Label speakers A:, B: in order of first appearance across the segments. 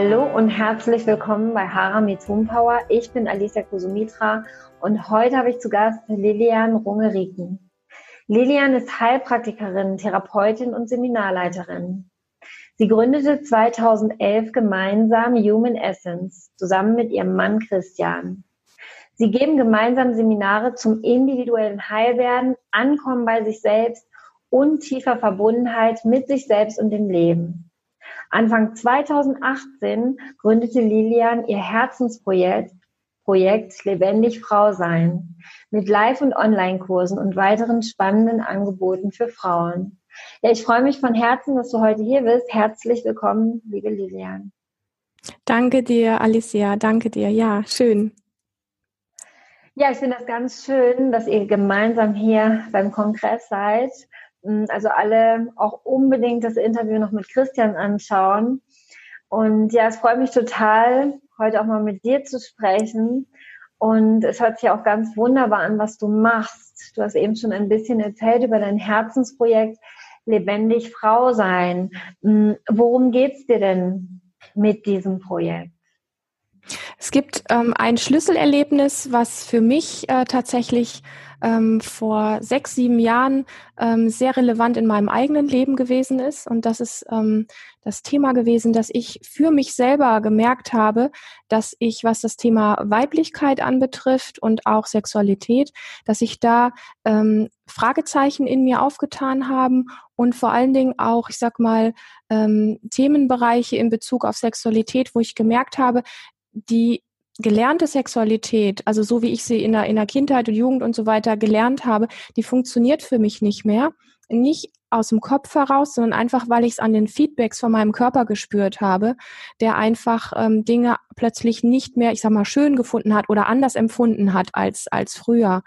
A: Hallo und herzlich willkommen bei Haramis Home Power. Ich bin Alicia Kusumitra und heute habe ich zu Gast Lilian Rungeriken. Lilian ist Heilpraktikerin, Therapeutin und Seminarleiterin. Sie gründete 2011 gemeinsam Human Essence zusammen mit ihrem Mann Christian. Sie geben gemeinsam Seminare zum individuellen Heilwerden, Ankommen bei sich selbst und tiefer Verbundenheit mit sich selbst und dem Leben. Anfang 2018 gründete Lilian ihr Herzensprojekt Projekt Lebendig Frau sein mit Live- und Online-Kursen und weiteren spannenden Angeboten für Frauen. Ja, ich freue mich von Herzen, dass du heute hier bist. Herzlich willkommen, liebe Lilian.
B: Danke dir, Alicia. Danke dir. Ja, schön.
A: Ja, ich finde das ganz schön, dass ihr gemeinsam hier beim Kongress seid. Also alle auch unbedingt das Interview noch mit Christian anschauen. Und ja, es freut mich total, heute auch mal mit dir zu sprechen. Und es hört sich auch ganz wunderbar an, was du machst. Du hast eben schon ein bisschen erzählt über dein Herzensprojekt Lebendig Frau sein. Hm, worum geht's dir denn mit diesem Projekt?
B: Es gibt ähm, ein Schlüsselerlebnis, was für mich äh, tatsächlich ähm, vor sechs, sieben Jahren ähm, sehr relevant in meinem eigenen Leben gewesen ist. Und das ist ähm, das Thema gewesen, dass ich für mich selber gemerkt habe, dass ich, was das Thema Weiblichkeit anbetrifft und auch Sexualität, dass ich da ähm, Fragezeichen in mir aufgetan haben und vor allen Dingen auch, ich sag mal, ähm, Themenbereiche in Bezug auf Sexualität, wo ich gemerkt habe, die gelernte Sexualität, also so wie ich sie in der, in der Kindheit und Jugend und so weiter gelernt habe, die funktioniert für mich nicht mehr. Nicht aus dem Kopf heraus, sondern einfach, weil ich es an den Feedbacks von meinem Körper gespürt habe, der einfach ähm, Dinge plötzlich nicht mehr, ich sag mal, schön gefunden hat oder anders empfunden hat als, als früher.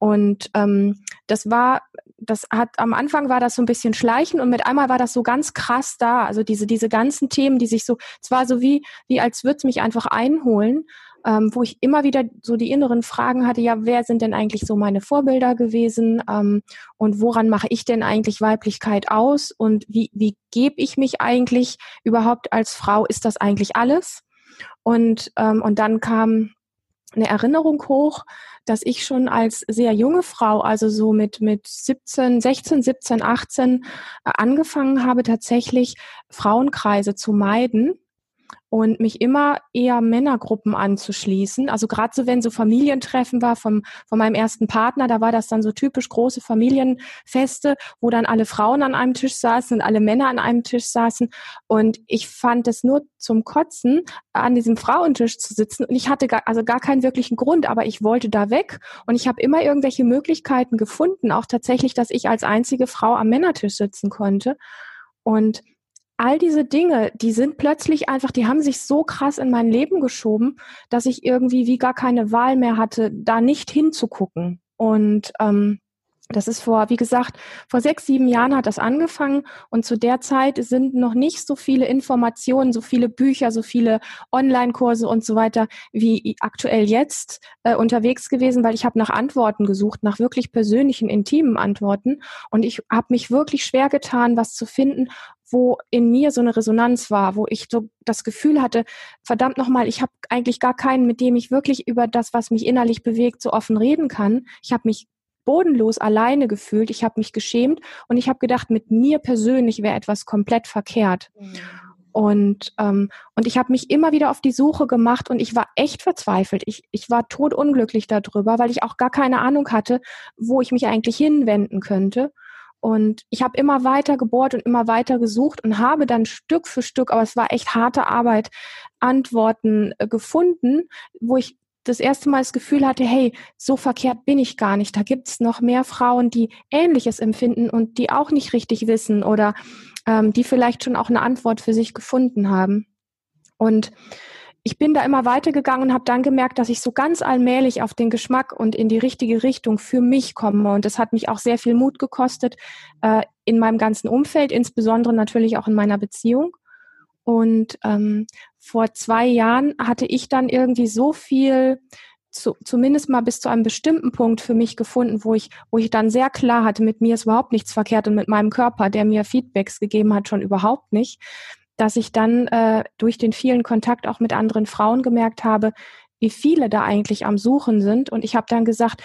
B: Und ähm, das war, das hat am Anfang war das so ein bisschen schleichen und mit einmal war das so ganz krass da. Also diese, diese ganzen Themen, die sich so, es war so wie, wie als würde es mich einfach einholen, ähm, wo ich immer wieder so die inneren Fragen hatte, ja, wer sind denn eigentlich so meine Vorbilder gewesen ähm, und woran mache ich denn eigentlich Weiblichkeit aus und wie, wie gebe ich mich eigentlich überhaupt als Frau? Ist das eigentlich alles? Und, ähm, und dann kam eine Erinnerung hoch, dass ich schon als sehr junge Frau, also so mit, mit 17, 16, 17, 18, angefangen habe, tatsächlich Frauenkreise zu meiden und mich immer eher Männergruppen anzuschließen. Also gerade so, wenn so Familientreffen war vom, von meinem ersten Partner, da war das dann so typisch große Familienfeste, wo dann alle Frauen an einem Tisch saßen und alle Männer an einem Tisch saßen. Und ich fand es nur zum Kotzen, an diesem Frauentisch zu sitzen. Und ich hatte gar, also gar keinen wirklichen Grund, aber ich wollte da weg. Und ich habe immer irgendwelche Möglichkeiten gefunden, auch tatsächlich, dass ich als einzige Frau am Männertisch sitzen konnte. Und all diese Dinge, die sind plötzlich einfach, die haben sich so krass in mein Leben geschoben, dass ich irgendwie wie gar keine Wahl mehr hatte, da nicht hinzugucken. Und ähm, das ist vor, wie gesagt, vor sechs, sieben Jahren hat das angefangen und zu der Zeit sind noch nicht so viele Informationen, so viele Bücher, so viele Online-Kurse und so weiter wie aktuell jetzt äh, unterwegs gewesen, weil ich habe nach Antworten gesucht, nach wirklich persönlichen, intimen Antworten und ich habe mich wirklich schwer getan, was zu finden, wo in mir so eine Resonanz war, wo ich so das Gefühl hatte, verdammt nochmal, ich habe eigentlich gar keinen, mit dem ich wirklich über das, was mich innerlich bewegt, so offen reden kann. Ich habe mich bodenlos alleine gefühlt, ich habe mich geschämt und ich habe gedacht, mit mir persönlich wäre etwas komplett verkehrt. Mhm. Und, ähm, und ich habe mich immer wieder auf die Suche gemacht und ich war echt verzweifelt. Ich, ich war totunglücklich darüber, weil ich auch gar keine Ahnung hatte, wo ich mich eigentlich hinwenden könnte. Und ich habe immer weiter gebohrt und immer weiter gesucht und habe dann Stück für Stück, aber es war echt harte Arbeit, Antworten äh, gefunden, wo ich das erste Mal das Gefühl hatte, hey, so verkehrt bin ich gar nicht. Da gibt's noch mehr Frauen, die Ähnliches empfinden und die auch nicht richtig wissen oder ähm, die vielleicht schon auch eine Antwort für sich gefunden haben. Und ich bin da immer weitergegangen und habe dann gemerkt, dass ich so ganz allmählich auf den Geschmack und in die richtige Richtung für mich komme. Und das hat mich auch sehr viel Mut gekostet äh, in meinem ganzen Umfeld, insbesondere natürlich auch in meiner Beziehung. Und ähm, vor zwei Jahren hatte ich dann irgendwie so viel, zu, zumindest mal bis zu einem bestimmten Punkt für mich gefunden, wo ich, wo ich dann sehr klar hatte, mit mir ist überhaupt nichts verkehrt und mit meinem Körper, der mir Feedbacks gegeben hat, schon überhaupt nicht dass ich dann äh, durch den vielen Kontakt auch mit anderen Frauen gemerkt habe, wie viele da eigentlich am Suchen sind. Und ich habe dann gesagt,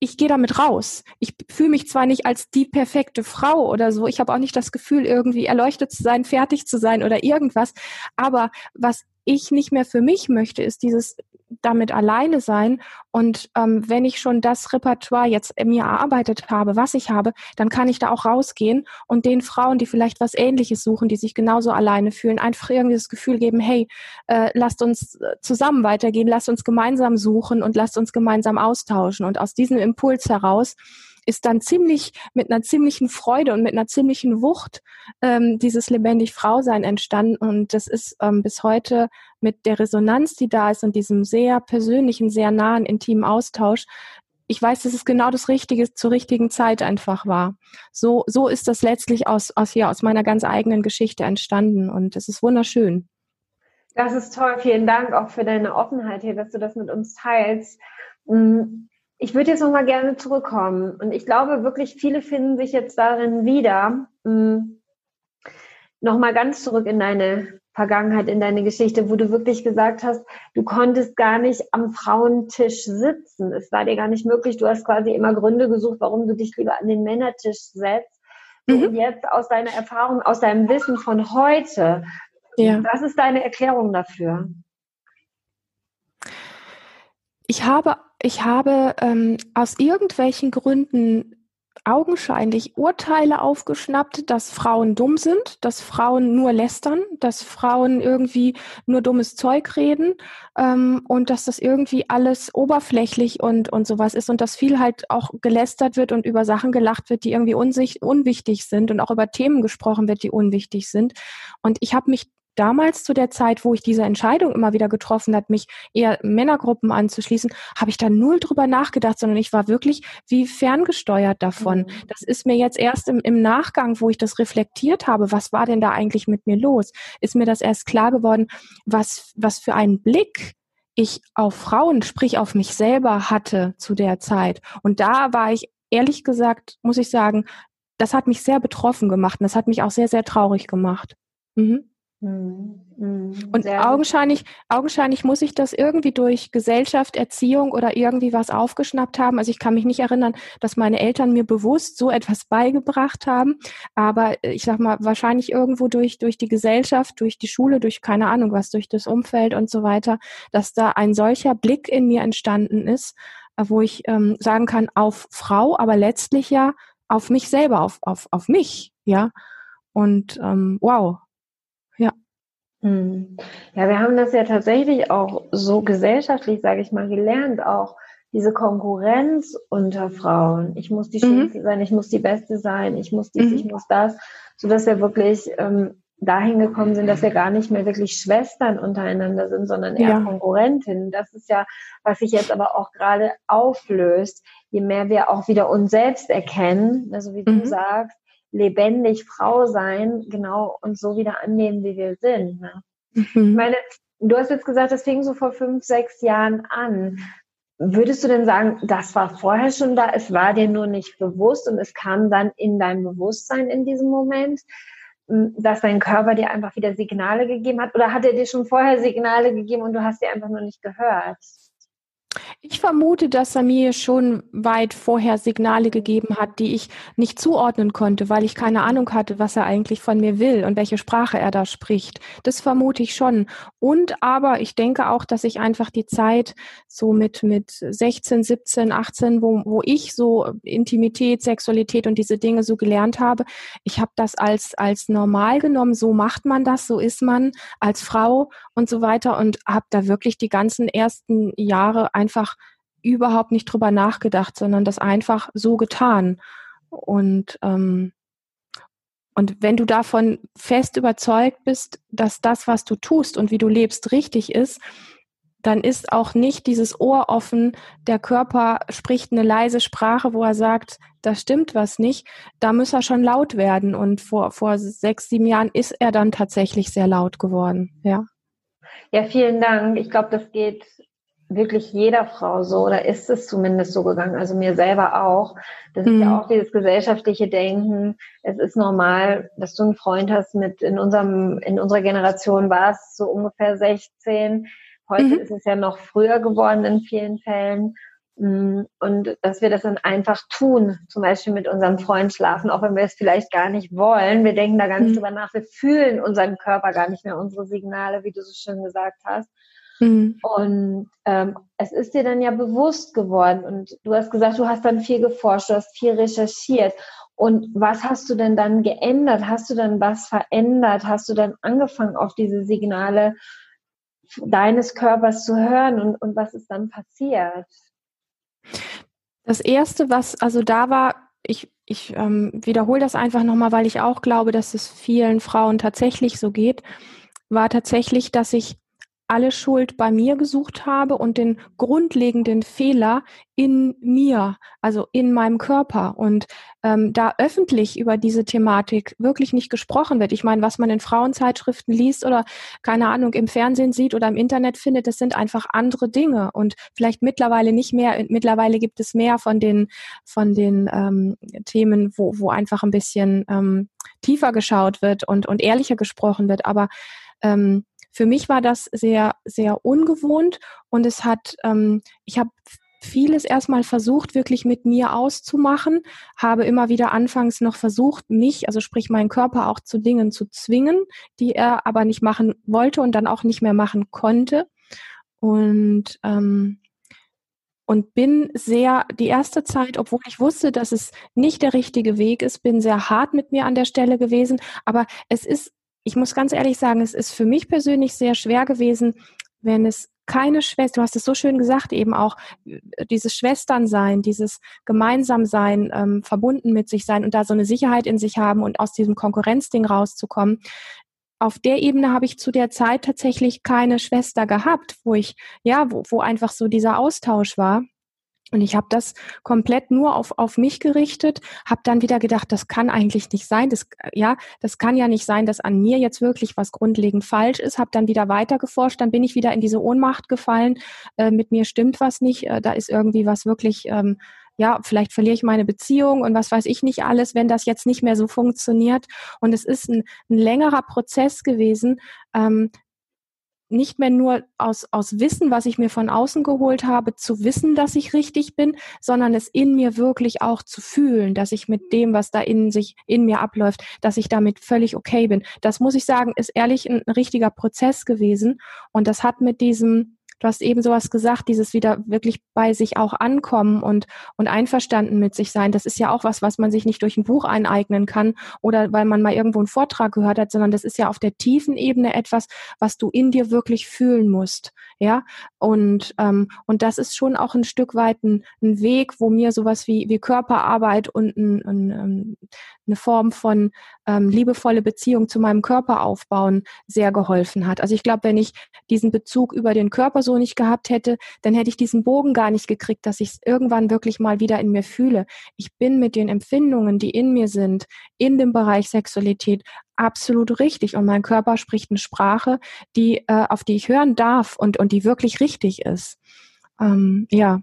B: ich gehe damit raus. Ich fühle mich zwar nicht als die perfekte Frau oder so, ich habe auch nicht das Gefühl, irgendwie erleuchtet zu sein, fertig zu sein oder irgendwas, aber was ich nicht mehr für mich möchte, ist dieses damit alleine sein. Und ähm, wenn ich schon das Repertoire jetzt mir erarbeitet habe, was ich habe, dann kann ich da auch rausgehen und den Frauen, die vielleicht was Ähnliches suchen, die sich genauso alleine fühlen, einfach irgendwie das Gefühl geben, hey, äh, lasst uns äh, zusammen weitergehen, lasst uns gemeinsam suchen und lasst uns gemeinsam austauschen. Und aus diesem Impuls heraus ist dann ziemlich mit einer ziemlichen Freude und mit einer ziemlichen Wucht ähm, dieses lebendig Frausein entstanden. Und das ist ähm, bis heute mit der Resonanz, die da ist und diesem sehr persönlichen, sehr nahen, intimen Austausch, ich weiß, dass es genau das Richtige zur richtigen Zeit einfach war. So, so ist das letztlich aus, aus, ja, aus meiner ganz eigenen Geschichte entstanden und es ist wunderschön.
A: Das ist toll. Vielen Dank auch für deine Offenheit hier, dass du das mit uns teilst. Ich würde jetzt nochmal gerne zurückkommen und ich glaube wirklich, viele finden sich jetzt darin wieder. Mm, nochmal ganz zurück in deine Vergangenheit, in deine Geschichte, wo du wirklich gesagt hast, du konntest gar nicht am Frauentisch sitzen. Es war dir gar nicht möglich. Du hast quasi immer Gründe gesucht, warum du dich lieber an den Männertisch setzt. Mhm. Und jetzt aus deiner Erfahrung, aus deinem Wissen von heute, ja. was ist deine Erklärung dafür?
B: Ich habe ich habe ähm, aus irgendwelchen Gründen augenscheinlich Urteile aufgeschnappt, dass Frauen dumm sind, dass Frauen nur lästern, dass Frauen irgendwie nur dummes Zeug reden ähm, und dass das irgendwie alles oberflächlich und, und sowas ist und dass viel halt auch gelästert wird und über Sachen gelacht wird, die irgendwie unsich, unwichtig sind und auch über Themen gesprochen wird, die unwichtig sind. Und ich habe mich damals zu der Zeit, wo ich diese Entscheidung immer wieder getroffen hat, mich eher Männergruppen anzuschließen, habe ich da null drüber nachgedacht, sondern ich war wirklich wie ferngesteuert davon. Mhm. Das ist mir jetzt erst im, im Nachgang, wo ich das reflektiert habe, was war denn da eigentlich mit mir los, ist mir das erst klar geworden, was, was für einen Blick ich auf Frauen, sprich auf mich selber hatte zu der Zeit. Und da war ich ehrlich gesagt, muss ich sagen, das hat mich sehr betroffen gemacht und das hat mich auch sehr, sehr traurig gemacht. Mhm. Mhm. Mhm. Und augenscheinlich, augenscheinlich muss ich das irgendwie durch Gesellschaft, Erziehung oder irgendwie was aufgeschnappt haben. Also ich kann mich nicht erinnern, dass meine Eltern mir bewusst so etwas beigebracht haben. Aber ich sag mal, wahrscheinlich irgendwo durch, durch die Gesellschaft, durch die Schule, durch keine Ahnung was, durch das Umfeld und so weiter, dass da ein solcher Blick in mir entstanden ist, äh, wo ich ähm, sagen kann, auf Frau, aber letztlich ja auf mich selber, auf, auf, auf mich, ja. Und ähm, wow.
A: Ja, wir haben das ja tatsächlich auch so gesellschaftlich, sage ich mal, gelernt, auch diese Konkurrenz unter Frauen. Ich muss die mhm. Schönste sein, ich muss die Beste sein, ich muss dies, mhm. ich muss das, so dass wir wirklich ähm, dahin gekommen sind, dass wir gar nicht mehr wirklich Schwestern untereinander sind, sondern eher ja. Konkurrentinnen. Das ist ja, was sich jetzt aber auch gerade auflöst, je mehr wir auch wieder uns selbst erkennen, also wie mhm. du sagst, lebendig Frau sein, genau, und so wieder annehmen, wie wir sind. Ne? Mhm. Ich meine, du hast jetzt gesagt, das fing so vor fünf, sechs Jahren an. Würdest du denn sagen, das war vorher schon da, es war dir nur nicht bewusst und es kam dann in dein Bewusstsein in diesem Moment, dass dein Körper dir einfach wieder Signale gegeben hat? Oder hat er dir schon vorher Signale gegeben und du hast sie einfach nur nicht gehört?
B: Ich vermute, dass er mir schon weit vorher Signale gegeben hat, die ich nicht zuordnen konnte, weil ich keine Ahnung hatte, was er eigentlich von mir will und welche Sprache er da spricht. Das vermute ich schon. Und aber ich denke auch, dass ich einfach die Zeit so mit, mit 16, 17, 18, wo, wo ich so Intimität, Sexualität und diese Dinge so gelernt habe, ich habe das als, als normal genommen. So macht man das, so ist man als Frau und so weiter und habe da wirklich die ganzen ersten Jahre einfach überhaupt nicht drüber nachgedacht, sondern das einfach so getan. Und, ähm, und wenn du davon fest überzeugt bist, dass das, was du tust und wie du lebst, richtig ist, dann ist auch nicht dieses Ohr offen, der Körper spricht eine leise Sprache, wo er sagt, da stimmt was nicht, da muss er schon laut werden. Und vor, vor sechs, sieben Jahren ist er dann tatsächlich sehr laut geworden, ja.
A: Ja, vielen Dank. Ich glaube, das geht wirklich jeder Frau so, oder ist es zumindest so gegangen, also mir selber auch. Das mhm. ist ja mhm. auch dieses gesellschaftliche Denken. Es ist normal, dass du einen Freund hast mit, in unserem, in unserer Generation war es so ungefähr 16. Heute mhm. ist es ja noch früher geworden in vielen Fällen. Mm, und dass wir das dann einfach tun, zum Beispiel mit unserem Freund schlafen, auch wenn wir es vielleicht gar nicht wollen. Wir denken da gar nicht mhm. drüber nach. Wir fühlen unseren Körper gar nicht mehr, unsere Signale, wie du so schön gesagt hast. Mhm. Und ähm, es ist dir dann ja bewusst geworden. Und du hast gesagt, du hast dann viel geforscht, du hast viel recherchiert. Und was hast du denn dann geändert? Hast du dann was verändert? Hast du dann angefangen, auf diese Signale deines Körpers zu hören? Und, und was ist dann passiert?
B: Das erste, was also da war, ich, ich ähm, wiederhole das einfach nochmal, weil ich auch glaube, dass es vielen Frauen tatsächlich so geht, war tatsächlich, dass ich alle Schuld bei mir gesucht habe und den grundlegenden Fehler in mir, also in meinem Körper. Und ähm, da öffentlich über diese Thematik wirklich nicht gesprochen wird. Ich meine, was man in Frauenzeitschriften liest oder keine Ahnung im Fernsehen sieht oder im Internet findet, das sind einfach andere Dinge und vielleicht mittlerweile nicht mehr. Mittlerweile gibt es mehr von den von den ähm, Themen, wo wo einfach ein bisschen ähm, tiefer geschaut wird und und ehrlicher gesprochen wird. Aber ähm, für mich war das sehr, sehr ungewohnt und es hat, ähm, ich habe vieles erstmal versucht, wirklich mit mir auszumachen, habe immer wieder anfangs noch versucht, mich, also sprich meinen Körper auch zu Dingen zu zwingen, die er aber nicht machen wollte und dann auch nicht mehr machen konnte. Und ähm, und bin sehr die erste Zeit, obwohl ich wusste, dass es nicht der richtige Weg ist, bin sehr hart mit mir an der Stelle gewesen. Aber es ist ich muss ganz ehrlich sagen, es ist für mich persönlich sehr schwer gewesen, wenn es keine Schwester, du hast es so schön gesagt, eben auch dieses Schwesternsein, dieses Gemeinsamsein, ähm, verbunden mit sich sein und da so eine Sicherheit in sich haben und aus diesem Konkurrenzding rauszukommen. Auf der Ebene habe ich zu der Zeit tatsächlich keine Schwester gehabt, wo ich, ja, wo, wo einfach so dieser Austausch war. Und ich habe das komplett nur auf, auf mich gerichtet, habe dann wieder gedacht, das kann eigentlich nicht sein. Das, ja, das kann ja nicht sein, dass an mir jetzt wirklich was grundlegend falsch ist. Habe dann wieder weiter geforscht, dann bin ich wieder in diese Ohnmacht gefallen. Äh, mit mir stimmt was nicht. Äh, da ist irgendwie was wirklich, ähm, ja, vielleicht verliere ich meine Beziehung und was weiß ich nicht alles, wenn das jetzt nicht mehr so funktioniert. Und es ist ein, ein längerer Prozess gewesen, ähm, nicht mehr nur aus, aus Wissen, was ich mir von außen geholt habe, zu wissen, dass ich richtig bin, sondern es in mir wirklich auch zu fühlen, dass ich mit dem, was da in sich, in mir abläuft, dass ich damit völlig okay bin. Das muss ich sagen, ist ehrlich ein, ein richtiger Prozess gewesen. Und das hat mit diesem, Du hast eben sowas gesagt, dieses wieder wirklich bei sich auch ankommen und, und einverstanden mit sich sein. Das ist ja auch was, was man sich nicht durch ein Buch eineignen kann oder weil man mal irgendwo einen Vortrag gehört hat, sondern das ist ja auf der tiefen Ebene etwas, was du in dir wirklich fühlen musst. Ja, und, ähm, und das ist schon auch ein Stück weit ein, ein Weg, wo mir sowas wie, wie Körperarbeit und ein, ein, ähm, eine Form von ähm, liebevolle Beziehung zu meinem Körper aufbauen sehr geholfen hat. Also ich glaube, wenn ich diesen Bezug über den Körper so nicht gehabt hätte, dann hätte ich diesen Bogen gar nicht gekriegt, dass ich es irgendwann wirklich mal wieder in mir fühle. Ich bin mit den Empfindungen, die in mir sind, in dem Bereich Sexualität absolut richtig und mein Körper spricht eine Sprache, die äh, auf die ich hören darf und und die wirklich richtig ist. Ähm, ja.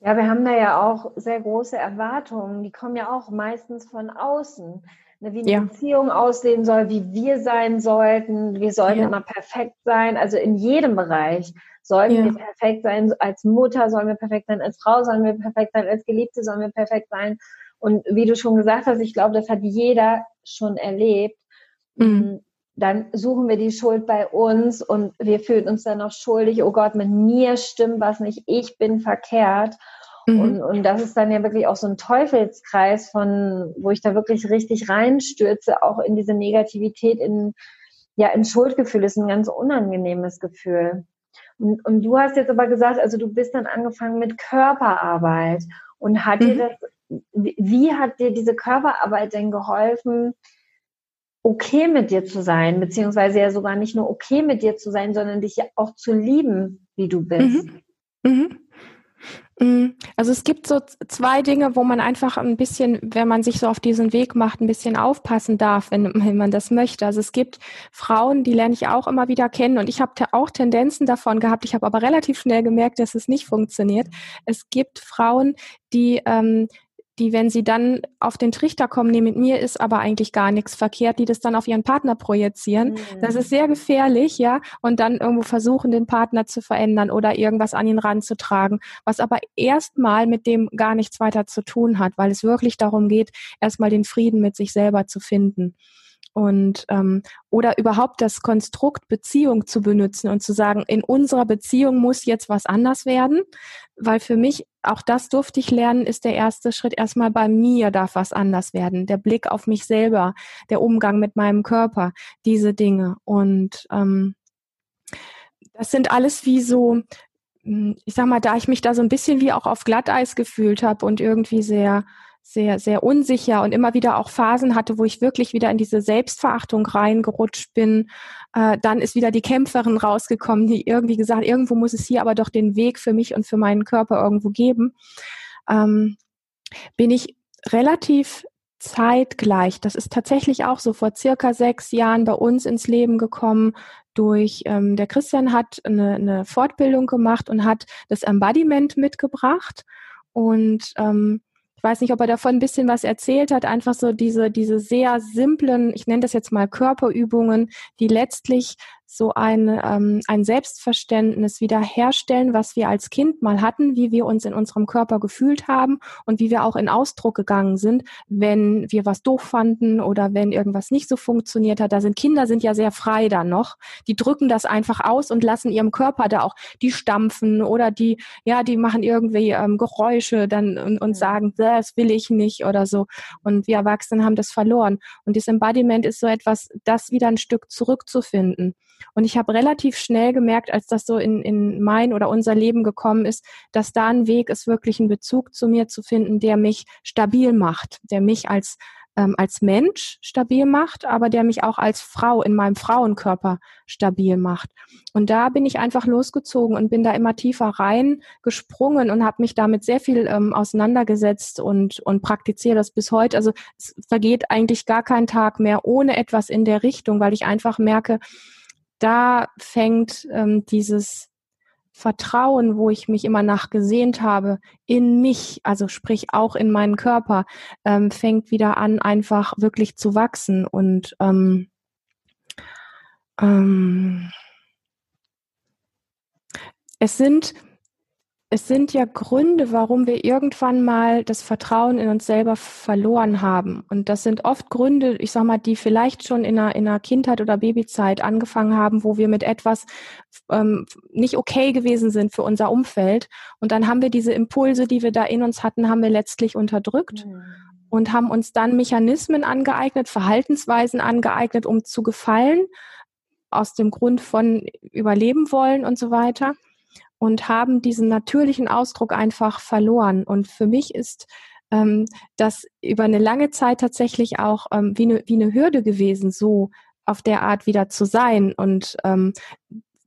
A: Ja, wir haben da ja auch sehr große Erwartungen. Die kommen ja auch meistens von außen. Ne, wie eine ja. Beziehung aussehen soll, wie wir sein sollten. Wir sollten ja. immer perfekt sein. Also in jedem Bereich sollten ja. wir perfekt sein. Als Mutter sollen wir perfekt sein, als Frau sollen wir perfekt sein, als Geliebte sollen wir perfekt sein. Und wie du schon gesagt hast, ich glaube, das hat jeder schon erlebt. Mhm. Dann suchen wir die Schuld bei uns und wir fühlen uns dann noch schuldig. Oh Gott, mit mir stimmt was nicht. Ich bin verkehrt. Mhm. Und, und das ist dann ja wirklich auch so ein Teufelskreis von, wo ich da wirklich richtig reinstürze, auch in diese Negativität, in, ja, in Schuldgefühl ist ein ganz unangenehmes Gefühl. Und, und du hast jetzt aber gesagt, also du bist dann angefangen mit Körperarbeit. Und hat mhm. dir das, wie hat dir diese Körperarbeit denn geholfen, okay mit dir zu sein, beziehungsweise ja sogar nicht nur okay mit dir zu sein, sondern dich ja auch zu lieben, wie du bist?
B: Mhm. Mhm. Mm, also es gibt so zwei Dinge, wo man einfach ein bisschen, wenn man sich so auf diesen Weg macht, ein bisschen aufpassen darf, wenn, wenn man das möchte. Also es gibt Frauen, die lerne ich auch immer wieder kennen und ich habe auch Tendenzen davon gehabt. Ich habe aber relativ schnell gemerkt, dass es nicht funktioniert. Es gibt Frauen, die ähm, die, wenn sie dann auf den Trichter kommen, nee, mit mir ist aber eigentlich gar nichts verkehrt, die das dann auf ihren Partner projizieren. Mhm. Das ist sehr gefährlich, ja, und dann irgendwo versuchen, den Partner zu verändern oder irgendwas an ihn ranzutragen, was aber erstmal mit dem gar nichts weiter zu tun hat, weil es wirklich darum geht, erstmal den Frieden mit sich selber zu finden und ähm, oder überhaupt das Konstrukt Beziehung zu benutzen und zu sagen, in unserer Beziehung muss jetzt was anders werden, weil für mich auch das durfte ich lernen, ist der erste Schritt erstmal bei mir darf was anders werden, der Blick auf mich selber, der Umgang mit meinem Körper, diese Dinge. Und ähm, das sind alles wie so hm, ich sag mal, da ich mich da so ein bisschen wie auch auf Glatteis gefühlt habe und irgendwie sehr sehr, sehr unsicher und immer wieder auch Phasen hatte, wo ich wirklich wieder in diese Selbstverachtung reingerutscht bin. Äh, dann ist wieder die Kämpferin rausgekommen, die irgendwie gesagt, irgendwo muss es hier aber doch den Weg für mich und für meinen Körper irgendwo geben. Ähm, bin ich relativ zeitgleich, das ist tatsächlich auch so vor circa sechs Jahren bei uns ins Leben gekommen durch, ähm, der Christian hat eine, eine Fortbildung gemacht und hat das Embodiment mitgebracht und ähm, ich weiß nicht, ob er davon ein bisschen was erzählt hat, einfach so diese, diese sehr simplen, ich nenne das jetzt mal Körperübungen, die letztlich so ein, ähm, ein Selbstverständnis wiederherstellen, was wir als Kind mal hatten, wie wir uns in unserem Körper gefühlt haben und wie wir auch in Ausdruck gegangen sind, wenn wir was doof fanden oder wenn irgendwas nicht so funktioniert hat. Da sind Kinder sind ja sehr frei dann noch. Die drücken das einfach aus und lassen ihrem Körper da auch die stampfen oder die, ja, die machen irgendwie ähm, Geräusche dann und, und sagen, das will ich nicht oder so. Und wir Erwachsenen haben das verloren. Und das Embodiment ist so etwas, das wieder ein Stück zurückzufinden. Und ich habe relativ schnell gemerkt, als das so in, in mein oder unser Leben gekommen ist, dass da ein Weg ist, wirklich einen Bezug zu mir zu finden, der mich stabil macht, der mich als ähm, als Mensch stabil macht, aber der mich auch als Frau in meinem Frauenkörper stabil macht. Und da bin ich einfach losgezogen und bin da immer tiefer rein gesprungen und habe mich damit sehr viel ähm, auseinandergesetzt und, und praktiziere das bis heute. Also es vergeht eigentlich gar kein Tag mehr ohne etwas in der Richtung, weil ich einfach merke, da fängt ähm, dieses Vertrauen, wo ich mich immer nachgesehnt habe, in mich, also sprich auch in meinen Körper, ähm, fängt wieder an, einfach wirklich zu wachsen. Und ähm, ähm, es sind es sind ja Gründe, warum wir irgendwann mal das Vertrauen in uns selber verloren haben. Und das sind oft Gründe, ich sag mal, die vielleicht schon in einer, in einer Kindheit oder Babyzeit angefangen haben, wo wir mit etwas ähm, nicht okay gewesen sind für unser Umfeld. Und dann haben wir diese Impulse, die wir da in uns hatten, haben wir letztlich unterdrückt. Mhm. Und haben uns dann Mechanismen angeeignet, Verhaltensweisen angeeignet, um zu gefallen, aus dem Grund von Überleben wollen und so weiter und haben diesen natürlichen Ausdruck einfach verloren. Und für mich ist ähm, das über eine lange Zeit tatsächlich auch ähm, wie, eine, wie eine Hürde gewesen, so auf der Art wieder zu sein und ähm,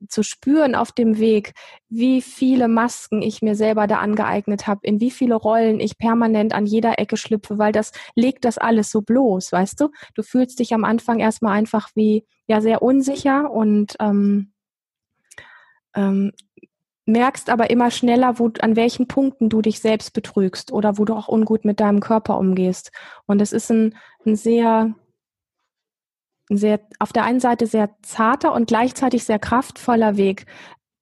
B: zu spüren auf dem Weg, wie viele Masken ich mir selber da angeeignet habe, in wie viele Rollen ich permanent an jeder Ecke schlüpfe, weil das legt das alles so bloß, weißt du? Du fühlst dich am Anfang erstmal einfach wie ja sehr unsicher und ähm, ähm, merkst aber immer schneller, wo, an welchen Punkten du dich selbst betrügst oder wo du auch ungut mit deinem Körper umgehst. Und es ist ein, ein sehr, ein sehr, auf der einen Seite sehr zarter und gleichzeitig sehr kraftvoller Weg,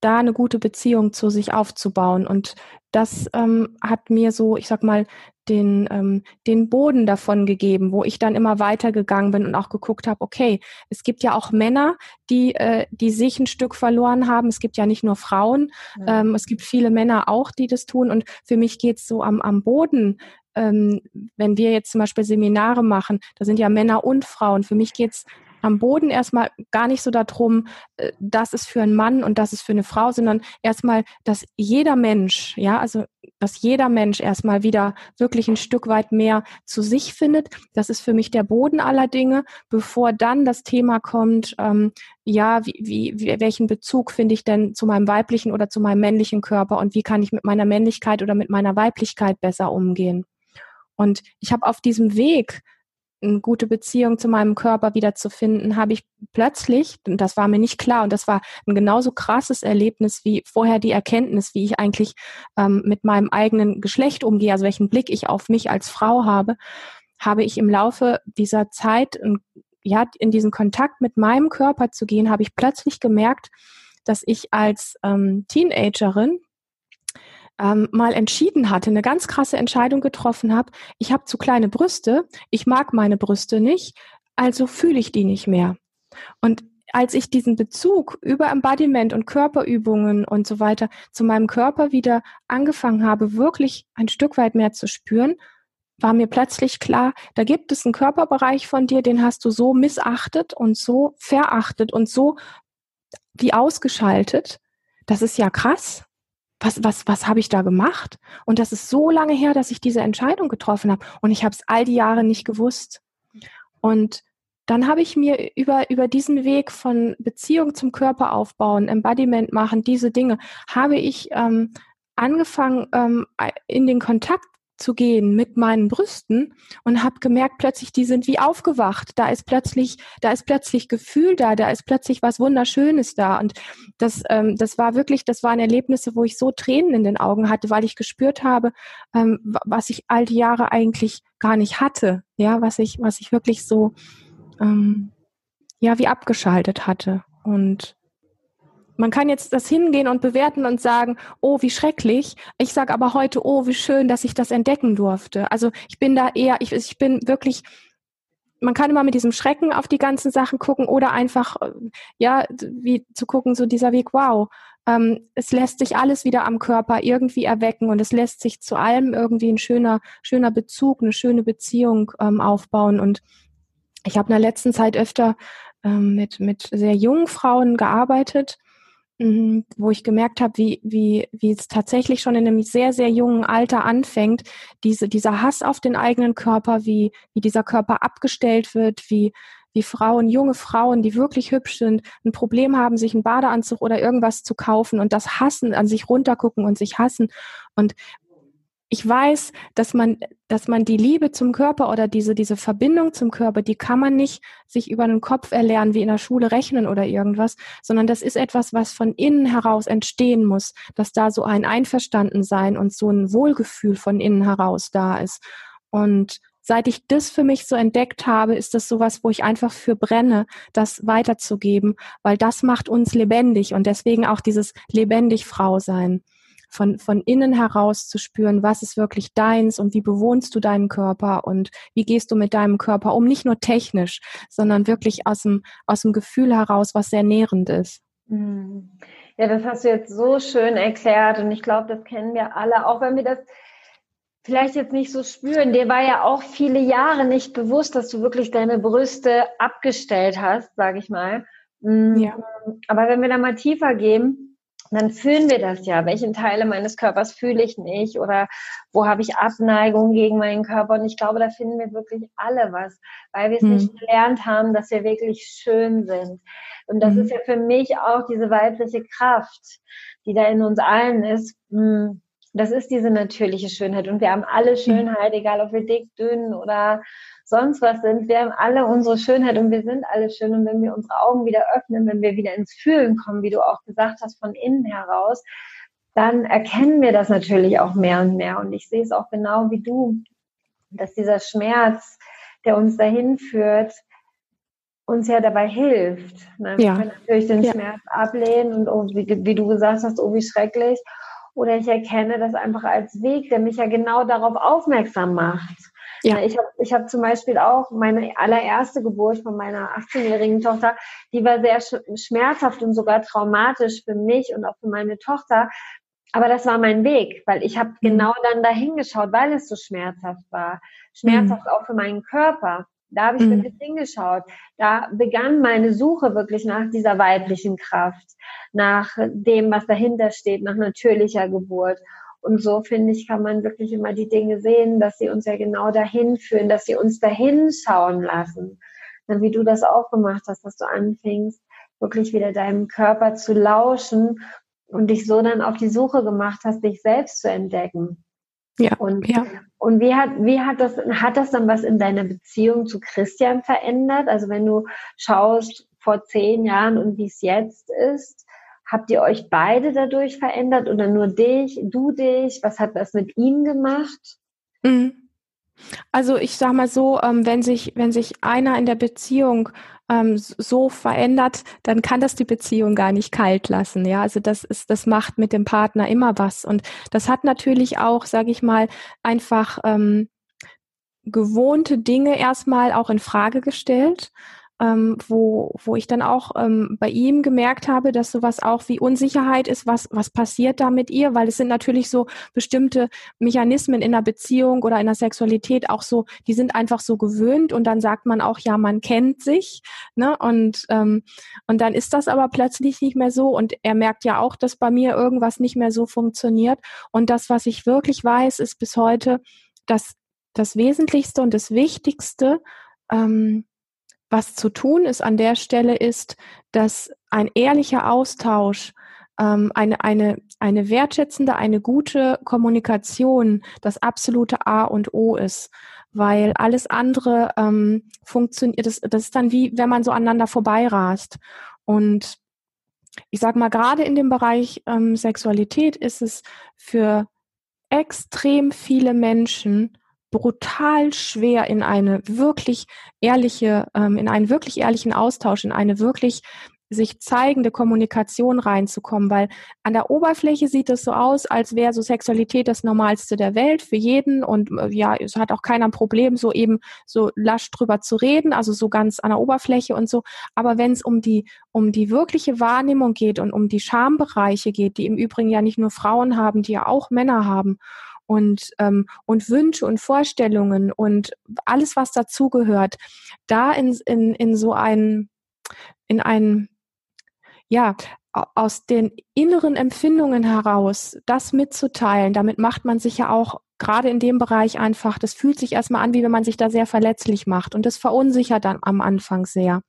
B: da eine gute Beziehung zu sich aufzubauen. Und das ähm, hat mir so, ich sag mal, den, ähm, den Boden davon gegeben, wo ich dann immer weitergegangen bin und auch geguckt habe, okay, es gibt ja auch Männer, die, äh, die sich ein Stück verloren haben. Es gibt ja nicht nur Frauen, ja. ähm, es gibt viele Männer auch, die das tun. Und für mich geht's so am, am Boden, ähm, wenn wir jetzt zum Beispiel Seminare machen, da sind ja Männer und Frauen. Für mich geht's am Boden erstmal gar nicht so darum, äh, das ist für einen Mann und das ist für eine Frau, sondern erstmal, dass jeder Mensch, ja, also dass jeder Mensch erstmal wieder wirklich ein Stück weit mehr zu sich findet. Das ist für mich der Boden aller Dinge, bevor dann das Thema kommt, ähm, ja, wie, wie, welchen Bezug finde ich denn zu meinem weiblichen oder zu meinem männlichen Körper und wie kann ich mit meiner Männlichkeit oder mit meiner Weiblichkeit besser umgehen. Und ich habe auf diesem Weg eine gute Beziehung zu meinem Körper wieder zu finden, habe ich plötzlich, und das war mir nicht klar, und das war ein genauso krasses Erlebnis wie vorher die Erkenntnis, wie ich eigentlich ähm, mit meinem eigenen Geschlecht umgehe, also welchen Blick ich auf mich als Frau habe, habe ich im Laufe dieser Zeit, ja, in diesen Kontakt mit meinem Körper zu gehen, habe ich plötzlich gemerkt, dass ich als ähm, Teenagerin ähm, mal entschieden hatte, eine ganz krasse Entscheidung getroffen habe, ich habe zu kleine Brüste, ich mag meine Brüste nicht, also fühle ich die nicht mehr. Und als ich diesen Bezug über Embodiment und Körperübungen und so weiter zu meinem Körper wieder angefangen habe, wirklich ein Stück weit mehr zu spüren, war mir plötzlich klar, da gibt es einen Körperbereich von dir, den hast du so missachtet und so verachtet und so wie ausgeschaltet. Das ist ja krass was, was, was habe ich da gemacht? Und das ist so lange her, dass ich diese Entscheidung getroffen habe. Und ich habe es all die Jahre nicht gewusst. Und dann habe ich mir über, über diesen Weg von Beziehung zum Körper aufbauen, Embodiment machen, diese Dinge, habe ich ähm, angefangen, ähm, in den Kontakt zu gehen mit meinen Brüsten und habe gemerkt, plötzlich, die sind wie aufgewacht. Da ist plötzlich, da ist plötzlich Gefühl da, da ist plötzlich was Wunderschönes da. Und das, ähm, das war wirklich, das waren Erlebnisse, wo ich so Tränen in den Augen hatte, weil ich gespürt habe, ähm, was ich all die Jahre eigentlich gar nicht hatte. Ja, was ich, was ich wirklich so, ähm, ja, wie abgeschaltet hatte. Und man kann jetzt das hingehen und bewerten und sagen, oh, wie schrecklich. Ich sage aber heute, oh, wie schön, dass ich das entdecken durfte. Also ich bin da eher, ich, ich bin wirklich, man kann immer mit diesem Schrecken auf die ganzen Sachen gucken oder einfach, äh, ja, wie zu gucken, so dieser Weg, wow, ähm, es lässt sich alles wieder am Körper irgendwie erwecken und es lässt sich zu allem irgendwie ein schöner, schöner Bezug, eine schöne Beziehung ähm, aufbauen. Und ich habe in der letzten Zeit öfter ähm, mit, mit sehr jungen Frauen gearbeitet wo ich gemerkt habe, wie, wie, wie es tatsächlich schon in einem sehr, sehr jungen Alter anfängt, diese, dieser Hass auf den eigenen Körper, wie, wie dieser Körper abgestellt wird, wie, wie Frauen, junge Frauen, die wirklich hübsch sind, ein Problem haben, sich einen Badeanzug oder irgendwas zu kaufen und das hassen, an sich runtergucken und sich hassen. Und ich weiß, dass man, dass man die Liebe zum Körper oder diese, diese Verbindung zum Körper, die kann man nicht sich über den Kopf erlernen, wie in der Schule rechnen oder irgendwas, sondern das ist etwas, was von innen heraus entstehen muss, dass da so ein Einverstandensein und so ein Wohlgefühl von innen heraus da ist. Und seit ich das für mich so entdeckt habe, ist das sowas, wo ich einfach für brenne, das weiterzugeben, weil das macht uns lebendig und deswegen auch dieses lebendig Frau sein von, von innen heraus zu spüren, was ist wirklich deins und wie bewohnst du deinen Körper und wie gehst du mit deinem Körper um, nicht nur technisch, sondern wirklich aus dem, aus dem Gefühl heraus, was sehr nährend ist.
A: Hm. Ja, das hast du jetzt so schön erklärt und ich glaube, das kennen wir alle, auch wenn wir das vielleicht jetzt nicht so spüren. Dir war ja auch viele Jahre nicht bewusst, dass du wirklich deine Brüste abgestellt hast, sage ich mal. Hm. Ja. Aber wenn wir da mal tiefer gehen, dann fühlen wir das ja. Welchen Teile meines Körpers fühle ich nicht oder wo habe ich Abneigung gegen meinen Körper? Und ich glaube, da finden wir wirklich alle was, weil wir es hm. nicht gelernt haben, dass wir wirklich schön sind. Und das hm. ist ja für mich auch diese weibliche Kraft, die da in uns allen ist. Hm, das ist diese natürliche Schönheit. Und wir haben alle. Schönheit, egal ob wir dick, dünn oder sonst was sind. Wir haben alle unsere Schönheit und wir sind alle schön. Und wenn wir unsere Augen wieder öffnen, wenn wir wieder ins Fühlen kommen, wie du auch gesagt hast, von innen heraus, dann erkennen wir das natürlich auch mehr und mehr. Und ich sehe es auch genau wie du, dass dieser Schmerz, der uns dahin führt, uns ja dabei hilft. Ne? Wir können natürlich den ja. Schmerz ablehnen und oh, wie, wie, du gesagt hast, oh, wie schrecklich. Oder ich erkenne das einfach als Weg, der mich ja genau darauf aufmerksam macht. Ja. Ich habe ich hab zum Beispiel auch meine allererste Geburt von meiner 18-jährigen Tochter, die war sehr schmerzhaft und sogar traumatisch für mich und auch für meine Tochter. Aber das war mein Weg, weil ich habe mhm. genau dann dahin geschaut, weil es so schmerzhaft war. Schmerzhaft mhm. auch für meinen Körper. Da habe ich mhm. wirklich hingeschaut. Da begann meine Suche wirklich nach dieser weiblichen Kraft, nach dem, was dahinter steht, nach natürlicher Geburt. Und so finde ich, kann man wirklich immer die Dinge sehen, dass sie uns ja genau dahin führen, dass sie uns dahin schauen lassen. Dann wie du das auch gemacht hast, dass du anfingst, wirklich wieder deinem Körper zu lauschen und dich so dann auf die Suche gemacht hast, dich selbst zu entdecken.
B: Ja.
A: Und,
B: ja.
A: Und wie hat, wie hat das, hat das dann was in deiner Beziehung zu Christian verändert? Also wenn du schaust vor zehn Jahren und wie es jetzt ist, Habt ihr euch beide dadurch verändert oder nur dich, du dich? Was hat das mit ihm gemacht?
B: Mhm. Also ich sag mal so, ähm, wenn sich, wenn sich einer in der Beziehung ähm, so verändert, dann kann das die Beziehung gar nicht kalt lassen. Ja, also das ist, das macht mit dem Partner immer was. Und das hat natürlich auch, sage ich mal, einfach ähm, gewohnte Dinge erstmal auch in Frage gestellt ähm, wo, wo ich dann auch ähm, bei ihm gemerkt habe, dass sowas auch wie Unsicherheit ist, was, was passiert da mit ihr, weil es sind natürlich so bestimmte Mechanismen in der Beziehung oder in der Sexualität auch so, die sind einfach so gewöhnt und dann sagt man auch, ja, man kennt sich, ne? Und, ähm, und dann ist das aber plötzlich nicht mehr so und er merkt ja auch, dass bei mir irgendwas nicht mehr so funktioniert. Und das, was ich wirklich weiß, ist bis heute, dass das Wesentlichste und das Wichtigste ähm, was zu tun ist an der Stelle ist, dass ein ehrlicher Austausch, ähm, eine, eine, eine wertschätzende, eine gute Kommunikation das absolute A und O ist. Weil alles andere ähm, funktioniert, das, das ist dann wie, wenn man so aneinander vorbeirast. Und ich sag mal, gerade in dem Bereich ähm, Sexualität ist es für extrem viele Menschen brutal schwer in eine wirklich ehrliche, ähm, in einen wirklich ehrlichen Austausch, in eine wirklich sich zeigende Kommunikation reinzukommen, weil an der Oberfläche sieht es so aus, als wäre so Sexualität das Normalste der Welt für jeden und äh, ja, es hat auch keiner ein Problem, so eben so lasch drüber zu reden, also so ganz an der Oberfläche und so. Aber wenn es um die um die wirkliche Wahrnehmung geht und um die Schambereiche geht, die im Übrigen ja nicht nur Frauen haben, die ja auch Männer haben und, ähm, und Wünsche und Vorstellungen und alles, was dazugehört, da in, in, in so ein, in ein, ja, aus den inneren Empfindungen heraus das mitzuteilen, damit macht man sich ja auch gerade in dem Bereich einfach, das fühlt sich erstmal an, wie wenn man sich da sehr verletzlich macht und das verunsichert dann am Anfang sehr.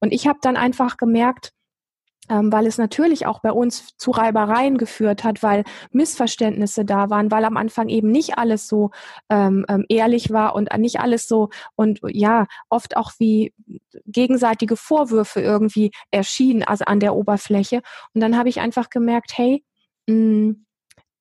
B: Und ich habe dann einfach gemerkt, weil es natürlich auch bei uns zu Reibereien geführt hat, weil Missverständnisse da waren, weil am Anfang eben nicht alles so ähm, ähm, ehrlich war und nicht alles so und ja, oft auch wie gegenseitige Vorwürfe irgendwie erschienen, also an der Oberfläche. Und dann habe ich einfach gemerkt, hey, mh, mm,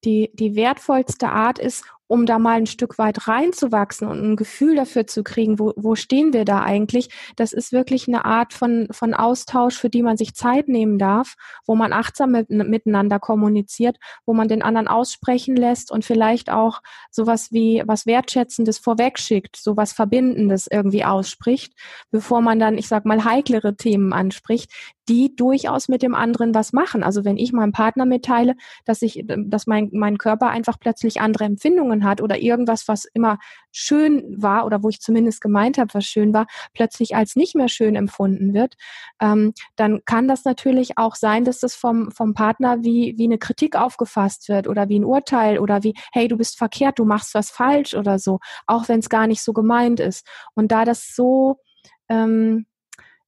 B: die, die wertvollste Art ist, um da mal ein Stück weit reinzuwachsen und ein Gefühl dafür zu kriegen, wo, wo stehen wir da eigentlich. Das ist wirklich eine Art von, von Austausch, für die man sich Zeit nehmen darf, wo man achtsam mit, miteinander kommuniziert, wo man den anderen aussprechen lässt und vielleicht auch sowas wie was Wertschätzendes vorwegschickt, sowas Verbindendes irgendwie ausspricht, bevor man dann, ich sag mal, heiklere Themen anspricht, die durchaus mit dem anderen was machen. Also wenn ich meinem Partner mitteile, dass ich, dass mein, mein Körper einfach plötzlich andere Empfindungen hat oder irgendwas, was immer schön war oder wo ich zumindest gemeint habe, was schön war, plötzlich als nicht mehr schön empfunden wird, ähm, dann kann das natürlich auch sein, dass das vom, vom Partner wie, wie eine Kritik aufgefasst wird oder wie ein Urteil oder wie, hey, du bist verkehrt, du machst was falsch oder so, auch wenn es gar nicht so gemeint ist. Und da das so, ähm,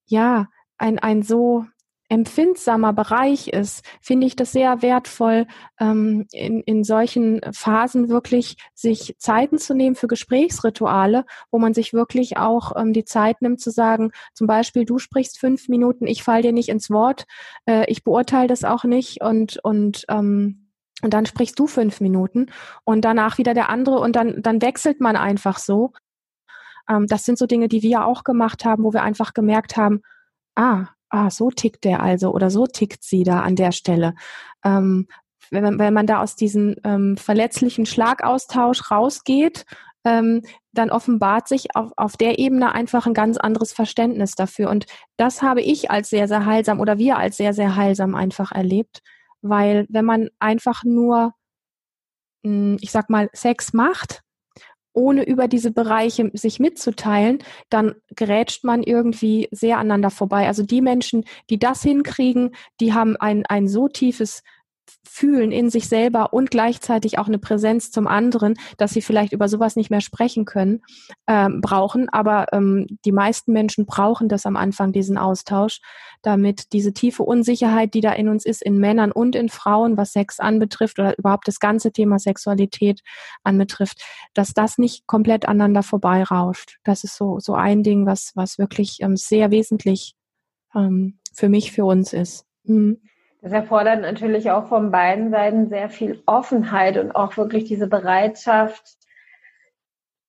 B: ja, ein, ein so empfindsamer Bereich ist, finde ich das sehr wertvoll, ähm, in, in solchen Phasen wirklich sich Zeiten zu nehmen für Gesprächsrituale, wo man sich wirklich auch ähm, die Zeit nimmt zu sagen, zum Beispiel, du sprichst fünf Minuten, ich fall dir nicht ins Wort, äh, ich beurteile das auch nicht und, und ähm, und dann sprichst du fünf Minuten und danach wieder der andere und dann, dann wechselt man einfach so. Ähm, das sind so Dinge, die wir auch gemacht haben, wo wir einfach gemerkt haben, ah, ah, so tickt der also oder so tickt sie da an der Stelle. Ähm, wenn, man, wenn man da aus diesem ähm, verletzlichen Schlagaustausch rausgeht, ähm, dann offenbart sich auf, auf der Ebene einfach ein ganz anderes Verständnis dafür. Und das habe ich als sehr, sehr heilsam oder wir als sehr, sehr heilsam einfach erlebt, weil wenn man einfach nur, hm, ich sag mal, Sex macht, ohne über diese Bereiche sich mitzuteilen, dann gerätscht man irgendwie sehr aneinander vorbei. Also die Menschen, die das hinkriegen, die haben ein, ein so tiefes fühlen in sich selber und gleichzeitig auch eine Präsenz zum anderen, dass sie vielleicht über sowas nicht mehr sprechen können, ähm, brauchen. Aber ähm, die meisten Menschen brauchen das am Anfang, diesen Austausch, damit diese tiefe Unsicherheit, die da in uns ist, in Männern und in Frauen, was Sex anbetrifft oder überhaupt das ganze Thema Sexualität anbetrifft, dass das nicht komplett aneinander vorbeirauscht. Das ist so, so ein Ding, was, was wirklich ähm, sehr wesentlich ähm, für mich, für uns ist. Mhm.
A: Das erfordert natürlich auch von beiden Seiten sehr viel Offenheit und auch wirklich diese Bereitschaft,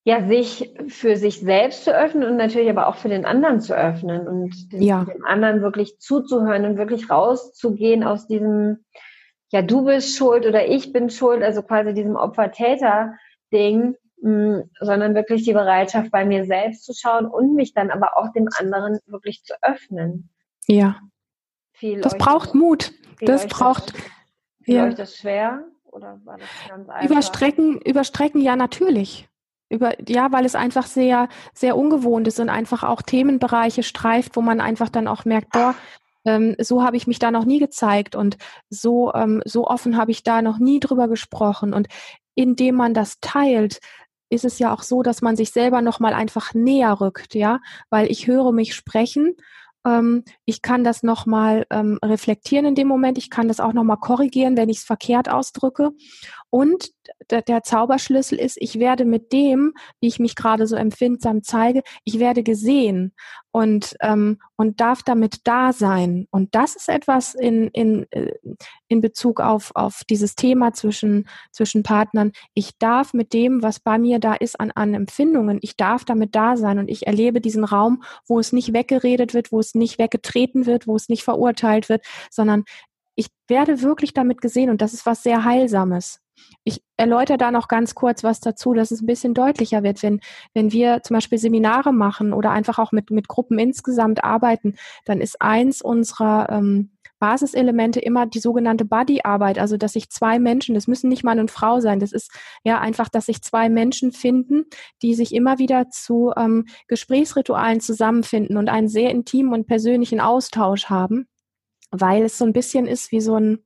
A: ja, sich für sich selbst zu öffnen und natürlich aber auch für den anderen zu öffnen und dem, ja. dem anderen wirklich zuzuhören und wirklich rauszugehen aus diesem, ja, du bist schuld oder ich bin schuld, also quasi diesem Opfer-Täter-Ding, mm, sondern wirklich die Bereitschaft bei mir selbst zu schauen und mich dann aber auch dem anderen wirklich zu öffnen.
B: Ja. Viel das braucht Mut. Das braucht.
A: Das, ja. euch das schwer oder war das
B: ganz einfach? Überstrecken, überstrecken ja natürlich. Über, ja, weil es einfach sehr, sehr ungewohnt ist und einfach auch Themenbereiche streift, wo man einfach dann auch merkt, boah, ähm, so habe ich mich da noch nie gezeigt und so, ähm, so offen habe ich da noch nie drüber gesprochen. Und indem man das teilt, ist es ja auch so, dass man sich selber nochmal einfach näher rückt, ja, weil ich höre mich sprechen ähm, ich kann das nochmal ähm, reflektieren in dem Moment. Ich kann das auch nochmal korrigieren, wenn ich es verkehrt ausdrücke. Und der, Zauberschlüssel ist, ich werde mit dem, wie ich mich gerade so empfindsam zeige, ich werde gesehen und, ähm, und darf damit da sein. Und das ist etwas in, in, äh, in Bezug auf, auf dieses Thema zwischen, zwischen Partnern. Ich darf mit dem, was bei mir da ist an, an Empfindungen, ich darf damit da sein und ich erlebe diesen Raum, wo es nicht weggeredet wird, wo es nicht weggetreten wird, wo es nicht verurteilt wird, sondern ich werde wirklich damit gesehen und das ist was sehr Heilsames. Ich erläutere da noch ganz kurz was dazu, dass es ein bisschen deutlicher wird, wenn, wenn wir zum Beispiel Seminare machen oder einfach auch mit, mit Gruppen insgesamt arbeiten, dann ist eins unserer ähm, Basiselemente immer die sogenannte Buddy-Arbeit, also dass sich zwei Menschen, das müssen nicht Mann und Frau sein, das ist ja einfach, dass sich zwei Menschen finden, die sich immer wieder zu ähm, Gesprächsritualen zusammenfinden und einen sehr intimen und persönlichen Austausch haben, weil es so ein bisschen ist wie so ein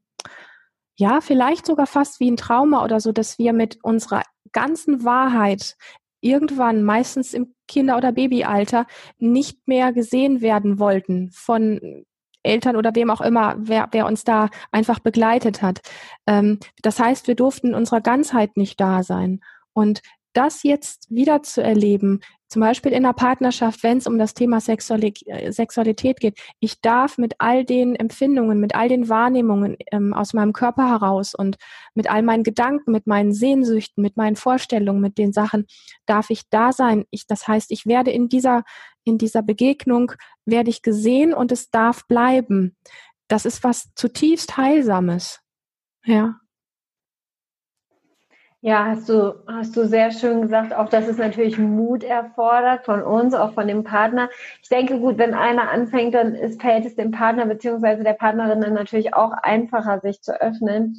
B: ja, vielleicht sogar fast wie ein Trauma oder so, dass wir mit unserer ganzen Wahrheit irgendwann, meistens im Kinder- oder Babyalter, nicht mehr gesehen werden wollten von Eltern oder wem auch immer, wer, wer uns da einfach begleitet hat. Ähm, das heißt, wir durften unserer Ganzheit nicht da sein. Und das jetzt wieder zu erleben, zum Beispiel in einer Partnerschaft, wenn es um das Thema äh, Sexualität geht, ich darf mit all den Empfindungen, mit all den Wahrnehmungen ähm, aus meinem Körper heraus und mit all meinen Gedanken, mit meinen Sehnsüchten, mit meinen Vorstellungen, mit den Sachen, darf ich da sein. Ich, das heißt, ich werde in dieser, in dieser Begegnung, werde ich gesehen und es darf bleiben. Das ist was zutiefst Heilsames. Ja.
A: Ja, hast du, hast du sehr schön gesagt, auch dass es natürlich Mut erfordert von uns, auch von dem Partner. Ich denke, gut, wenn einer anfängt, dann ist, fällt es dem Partner beziehungsweise der Partnerin dann natürlich auch einfacher, sich zu öffnen.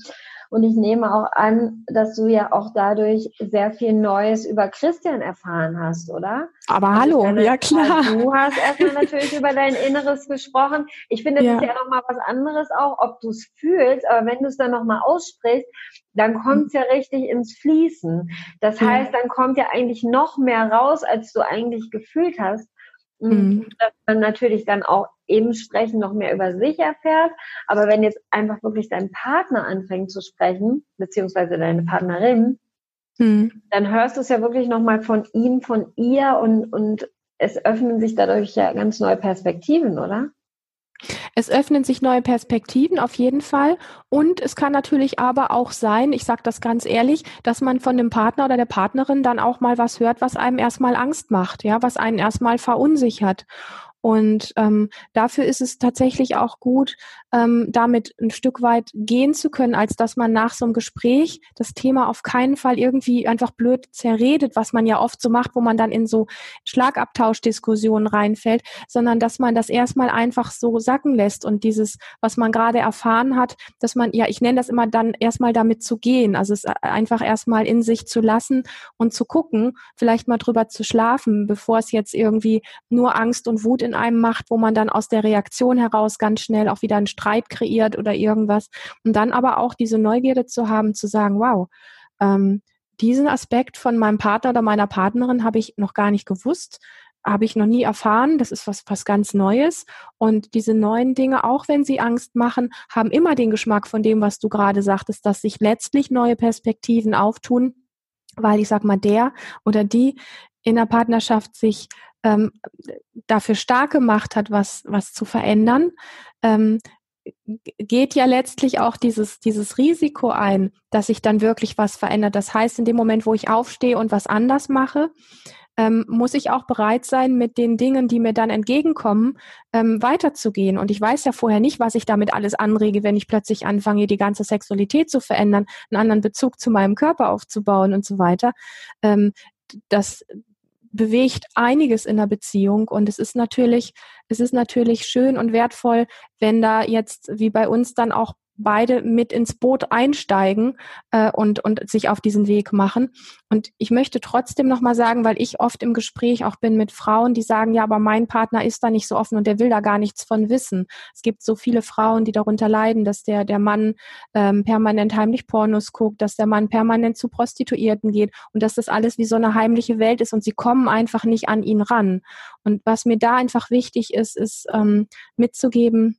A: Und ich nehme auch an, dass du ja auch dadurch sehr viel Neues über Christian erfahren hast, oder?
B: Aber also hallo, meine, ja klar.
A: Du hast erstmal natürlich über dein Inneres gesprochen. Ich finde, das ja. ist ja nochmal was anderes auch, ob du es fühlst, aber wenn du es dann nochmal aussprichst, dann kommt es ja richtig ins Fließen. Das heißt, dann kommt ja eigentlich noch mehr raus, als du eigentlich gefühlt hast. Mhm. Dass man natürlich dann auch eben sprechen noch mehr über sich erfährt. Aber wenn jetzt einfach wirklich dein Partner anfängt zu sprechen, beziehungsweise deine Partnerin, mhm. dann hörst du es ja wirklich nochmal von ihm, von ihr und, und es öffnen sich dadurch ja ganz neue Perspektiven, oder?
B: Es öffnen sich neue Perspektiven auf jeden Fall. Und es kann natürlich aber auch sein, ich sage das ganz ehrlich, dass man von dem Partner oder der Partnerin dann auch mal was hört, was einem erstmal Angst macht, ja, was einen erstmal verunsichert. Und ähm, dafür ist es tatsächlich auch gut, ähm, damit ein Stück weit gehen zu können, als dass man nach so einem Gespräch das Thema auf keinen Fall irgendwie einfach blöd zerredet, was man ja oft so macht, wo man dann in so Schlagabtauschdiskussionen reinfällt, sondern dass man das erstmal einfach so sacken lässt und dieses, was man gerade erfahren hat, dass man, ja, ich nenne das immer dann erstmal damit zu gehen, also es einfach erstmal in sich zu lassen und zu gucken, vielleicht mal drüber zu schlafen, bevor es jetzt irgendwie nur Angst und Wut in in einem macht, wo man dann aus der Reaktion heraus ganz schnell auch wieder einen Streit kreiert oder irgendwas. Und dann aber auch diese Neugierde zu haben, zu sagen, wow, ähm, diesen Aspekt von meinem Partner oder meiner Partnerin habe ich noch gar nicht gewusst, habe ich noch nie erfahren. Das ist was, was ganz Neues. Und diese neuen Dinge, auch wenn sie Angst machen, haben immer den Geschmack von dem, was du gerade sagtest, dass sich letztlich neue Perspektiven auftun, weil ich sag mal, der oder die in der Partnerschaft sich ähm, dafür stark gemacht hat, was, was zu verändern, ähm, geht ja letztlich auch dieses, dieses Risiko ein, dass sich dann wirklich was verändert. Das heißt, in dem Moment, wo ich aufstehe und was anders mache, ähm, muss ich auch bereit sein, mit den Dingen, die mir dann entgegenkommen, ähm, weiterzugehen. Und ich weiß ja vorher nicht, was ich damit alles anrege, wenn ich plötzlich anfange, die ganze Sexualität zu verändern, einen anderen Bezug zu meinem Körper aufzubauen und so weiter. Ähm, das, bewegt einiges in der Beziehung und es ist natürlich, es ist natürlich schön und wertvoll, wenn da jetzt wie bei uns dann auch beide mit ins Boot einsteigen äh, und, und sich auf diesen Weg machen. Und ich möchte trotzdem nochmal sagen, weil ich oft im Gespräch auch bin mit Frauen, die sagen, ja, aber mein Partner ist da nicht so offen und der will da gar nichts von wissen. Es gibt so viele Frauen, die darunter leiden, dass der, der Mann ähm, permanent heimlich Pornos guckt, dass der Mann permanent zu Prostituierten geht und dass das alles wie so eine heimliche Welt ist und sie kommen einfach nicht an ihn ran. Und was mir da einfach wichtig ist, ist ähm, mitzugeben,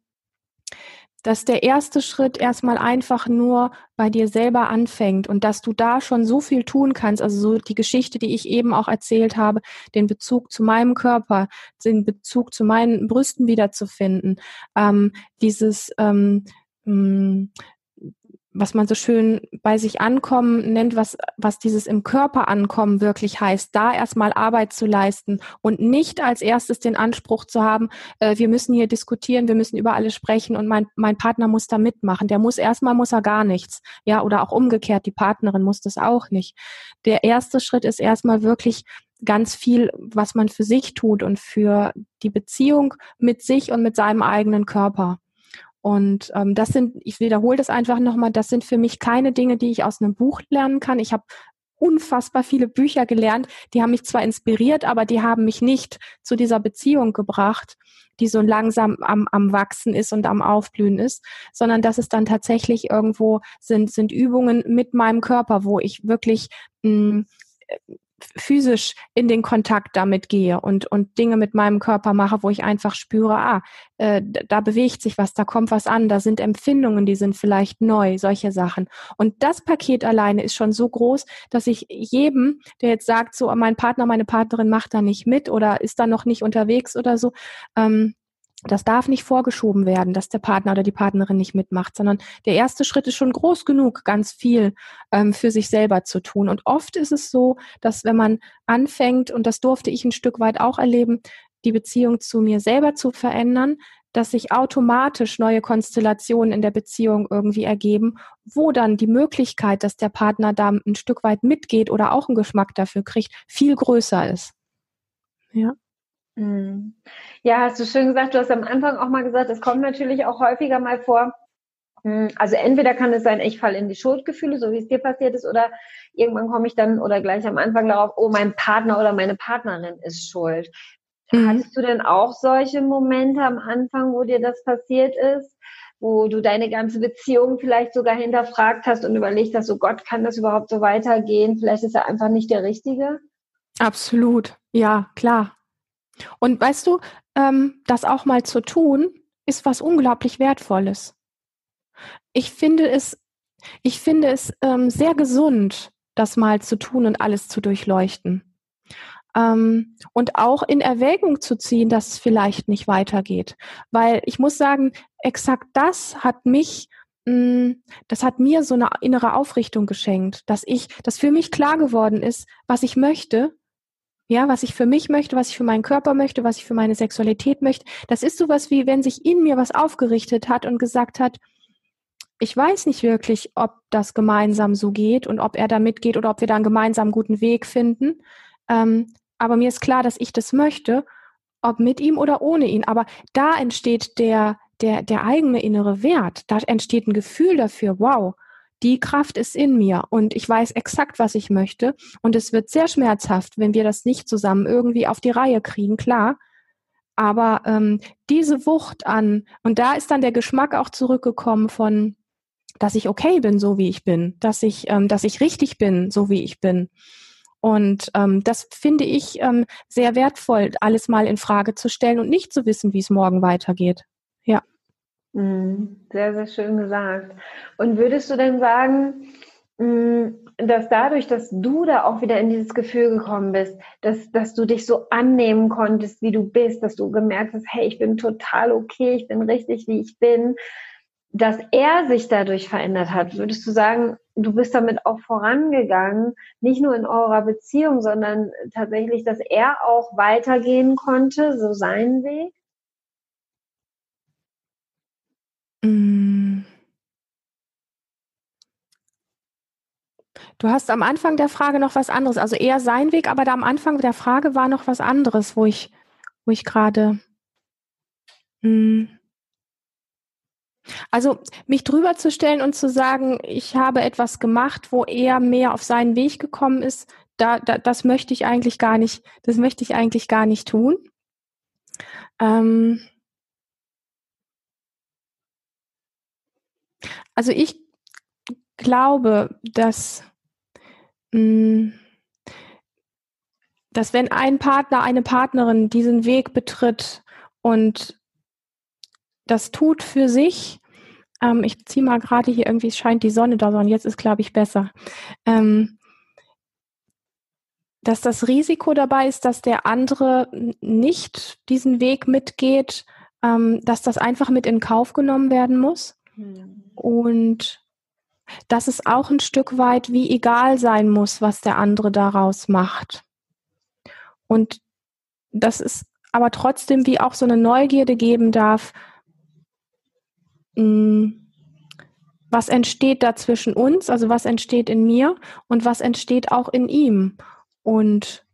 B: dass der erste Schritt erstmal einfach nur bei dir selber anfängt und dass du da schon so viel tun kannst. Also so die Geschichte, die ich eben auch erzählt habe, den Bezug zu meinem Körper, den Bezug zu meinen Brüsten wiederzufinden, ähm, dieses ähm, mm, was man so schön bei sich ankommen nennt, was, was dieses im Körper ankommen wirklich heißt, da erstmal Arbeit zu leisten und nicht als erstes den Anspruch zu haben, äh, wir müssen hier diskutieren, wir müssen über alles sprechen und mein, mein Partner muss da mitmachen. Der muss erstmal muss er gar nichts. Ja, oder auch umgekehrt, die Partnerin muss das auch nicht. Der erste Schritt ist erstmal wirklich ganz viel, was man für sich tut und für die Beziehung mit sich und mit seinem eigenen Körper. Und ähm, das sind, ich wiederhole das einfach nochmal, das sind für mich keine Dinge, die ich aus einem Buch lernen kann. Ich habe unfassbar viele Bücher gelernt, die haben mich zwar inspiriert, aber die haben mich nicht zu dieser Beziehung gebracht, die so langsam am, am Wachsen ist und am Aufblühen ist, sondern dass es dann tatsächlich irgendwo sind, sind Übungen mit meinem Körper, wo ich wirklich mh, physisch in den Kontakt damit gehe und, und Dinge mit meinem Körper mache, wo ich einfach spüre, ah, äh, da bewegt sich was, da kommt was an, da sind Empfindungen, die sind vielleicht neu, solche Sachen. Und das Paket alleine ist schon so groß, dass ich jedem, der jetzt sagt, so mein Partner, meine Partnerin macht da nicht mit oder ist da noch nicht unterwegs oder so, ähm, das darf nicht vorgeschoben werden, dass der Partner oder die Partnerin nicht mitmacht, sondern der erste Schritt ist schon groß genug, ganz viel ähm, für sich selber zu tun. Und oft ist es so, dass wenn man anfängt, und das durfte ich ein Stück weit auch erleben, die Beziehung zu mir selber zu verändern, dass sich automatisch neue Konstellationen in der Beziehung irgendwie ergeben, wo dann die Möglichkeit, dass der Partner da ein Stück weit mitgeht oder auch einen Geschmack dafür kriegt, viel größer ist.
A: Ja. Mhm. Ja, hast du schön gesagt. Du hast am Anfang auch mal gesagt, es kommt natürlich auch häufiger mal vor. Hm, also entweder kann es sein, ich falle in die Schuldgefühle, so wie es dir passiert ist, oder irgendwann komme ich dann oder gleich am Anfang darauf, oh, mein Partner oder meine Partnerin ist schuld. Mhm. Hattest du denn auch solche Momente am Anfang, wo dir das passiert ist? wo du deine ganze Beziehung vielleicht sogar hinterfragt hast und überlegt hast, oh Gott, kann das überhaupt so weitergehen? Vielleicht ist er einfach nicht der Richtige?
B: Absolut, ja, klar. Und weißt du, ähm, das auch mal zu tun, ist was unglaublich Wertvolles. Ich finde es, ich finde es ähm, sehr gesund, das mal zu tun und alles zu durchleuchten. Ähm, und auch in Erwägung zu ziehen, dass es vielleicht nicht weitergeht. Weil ich muss sagen, exakt das hat mich mm, das hat mir so eine innere Aufrichtung geschenkt, dass ich, dass für mich klar geworden ist, was ich möchte Ja, was ich für mich möchte, was ich für meinen Körper möchte, was ich für meine Sexualität möchte. Das ist sowas wie, wenn sich in mir was aufgerichtet hat und gesagt hat, ich weiß nicht wirklich, ob das gemeinsam so geht und ob er da mitgeht oder ob wir da einen gemeinsamen guten Weg finden. Ähm, aber mir ist klar, dass ich das möchte, ob mit ihm oder ohne ihn. Aber da entsteht der, der, der eigene innere Wert. Da entsteht ein Gefühl dafür, wow, die Kraft ist in mir und ich weiß exakt, was ich möchte. Und es wird sehr schmerzhaft, wenn wir das nicht zusammen irgendwie auf die Reihe kriegen, klar. Aber ähm, diese Wucht an, und da ist dann der Geschmack auch zurückgekommen von, dass ich okay bin, so wie ich bin, dass ich, ähm, dass ich richtig bin, so wie ich bin. Und ähm, das finde ich ähm, sehr wertvoll, alles mal in Frage zu stellen und nicht zu wissen, wie es morgen weitergeht.
A: Mhm. Sehr, sehr schön gesagt. Und würdest du denn sagen, mm, dass dadurch, dass du da auch wieder in dieses Gefühl gekommen bist, dass, dass du dich so annehmen konntest, wie du bist, dass du gemerkt hast, hey, ich bin total okay, ich bin richtig, wie ich bin, dass er sich dadurch verändert hat, würdest du sagen, du bist damit auch vorangegangen, nicht nur in eurer Beziehung, sondern tatsächlich, dass er auch weitergehen konnte, so seinen Weg?
B: Mm. Du hast am Anfang der Frage noch was anderes, also eher sein Weg, aber da am Anfang der Frage war noch was anderes, wo ich, wo ich gerade. Mm. Also mich drüber zu stellen und zu sagen, ich habe etwas gemacht, wo er mehr auf seinen Weg gekommen ist, da, da, das möchte ich eigentlich gar nicht, das möchte ich eigentlich gar nicht tun. Ähm, Also ich glaube, dass, mm, dass wenn ein Partner, eine Partnerin diesen Weg betritt und das tut für sich, ähm, ich ziehe mal gerade hier irgendwie, es scheint die Sonne da, sondern jetzt ist, glaube ich, besser. Ähm, dass das Risiko dabei ist, dass der andere nicht diesen Weg mitgeht, ähm, dass das einfach mit in Kauf genommen werden muss. Hm. Und dass es auch ein Stück weit wie egal sein muss, was der andere daraus macht. Und dass es aber trotzdem wie auch so eine Neugierde geben darf, hm, was entsteht da zwischen uns, also was entsteht in mir und was entsteht auch in ihm. Und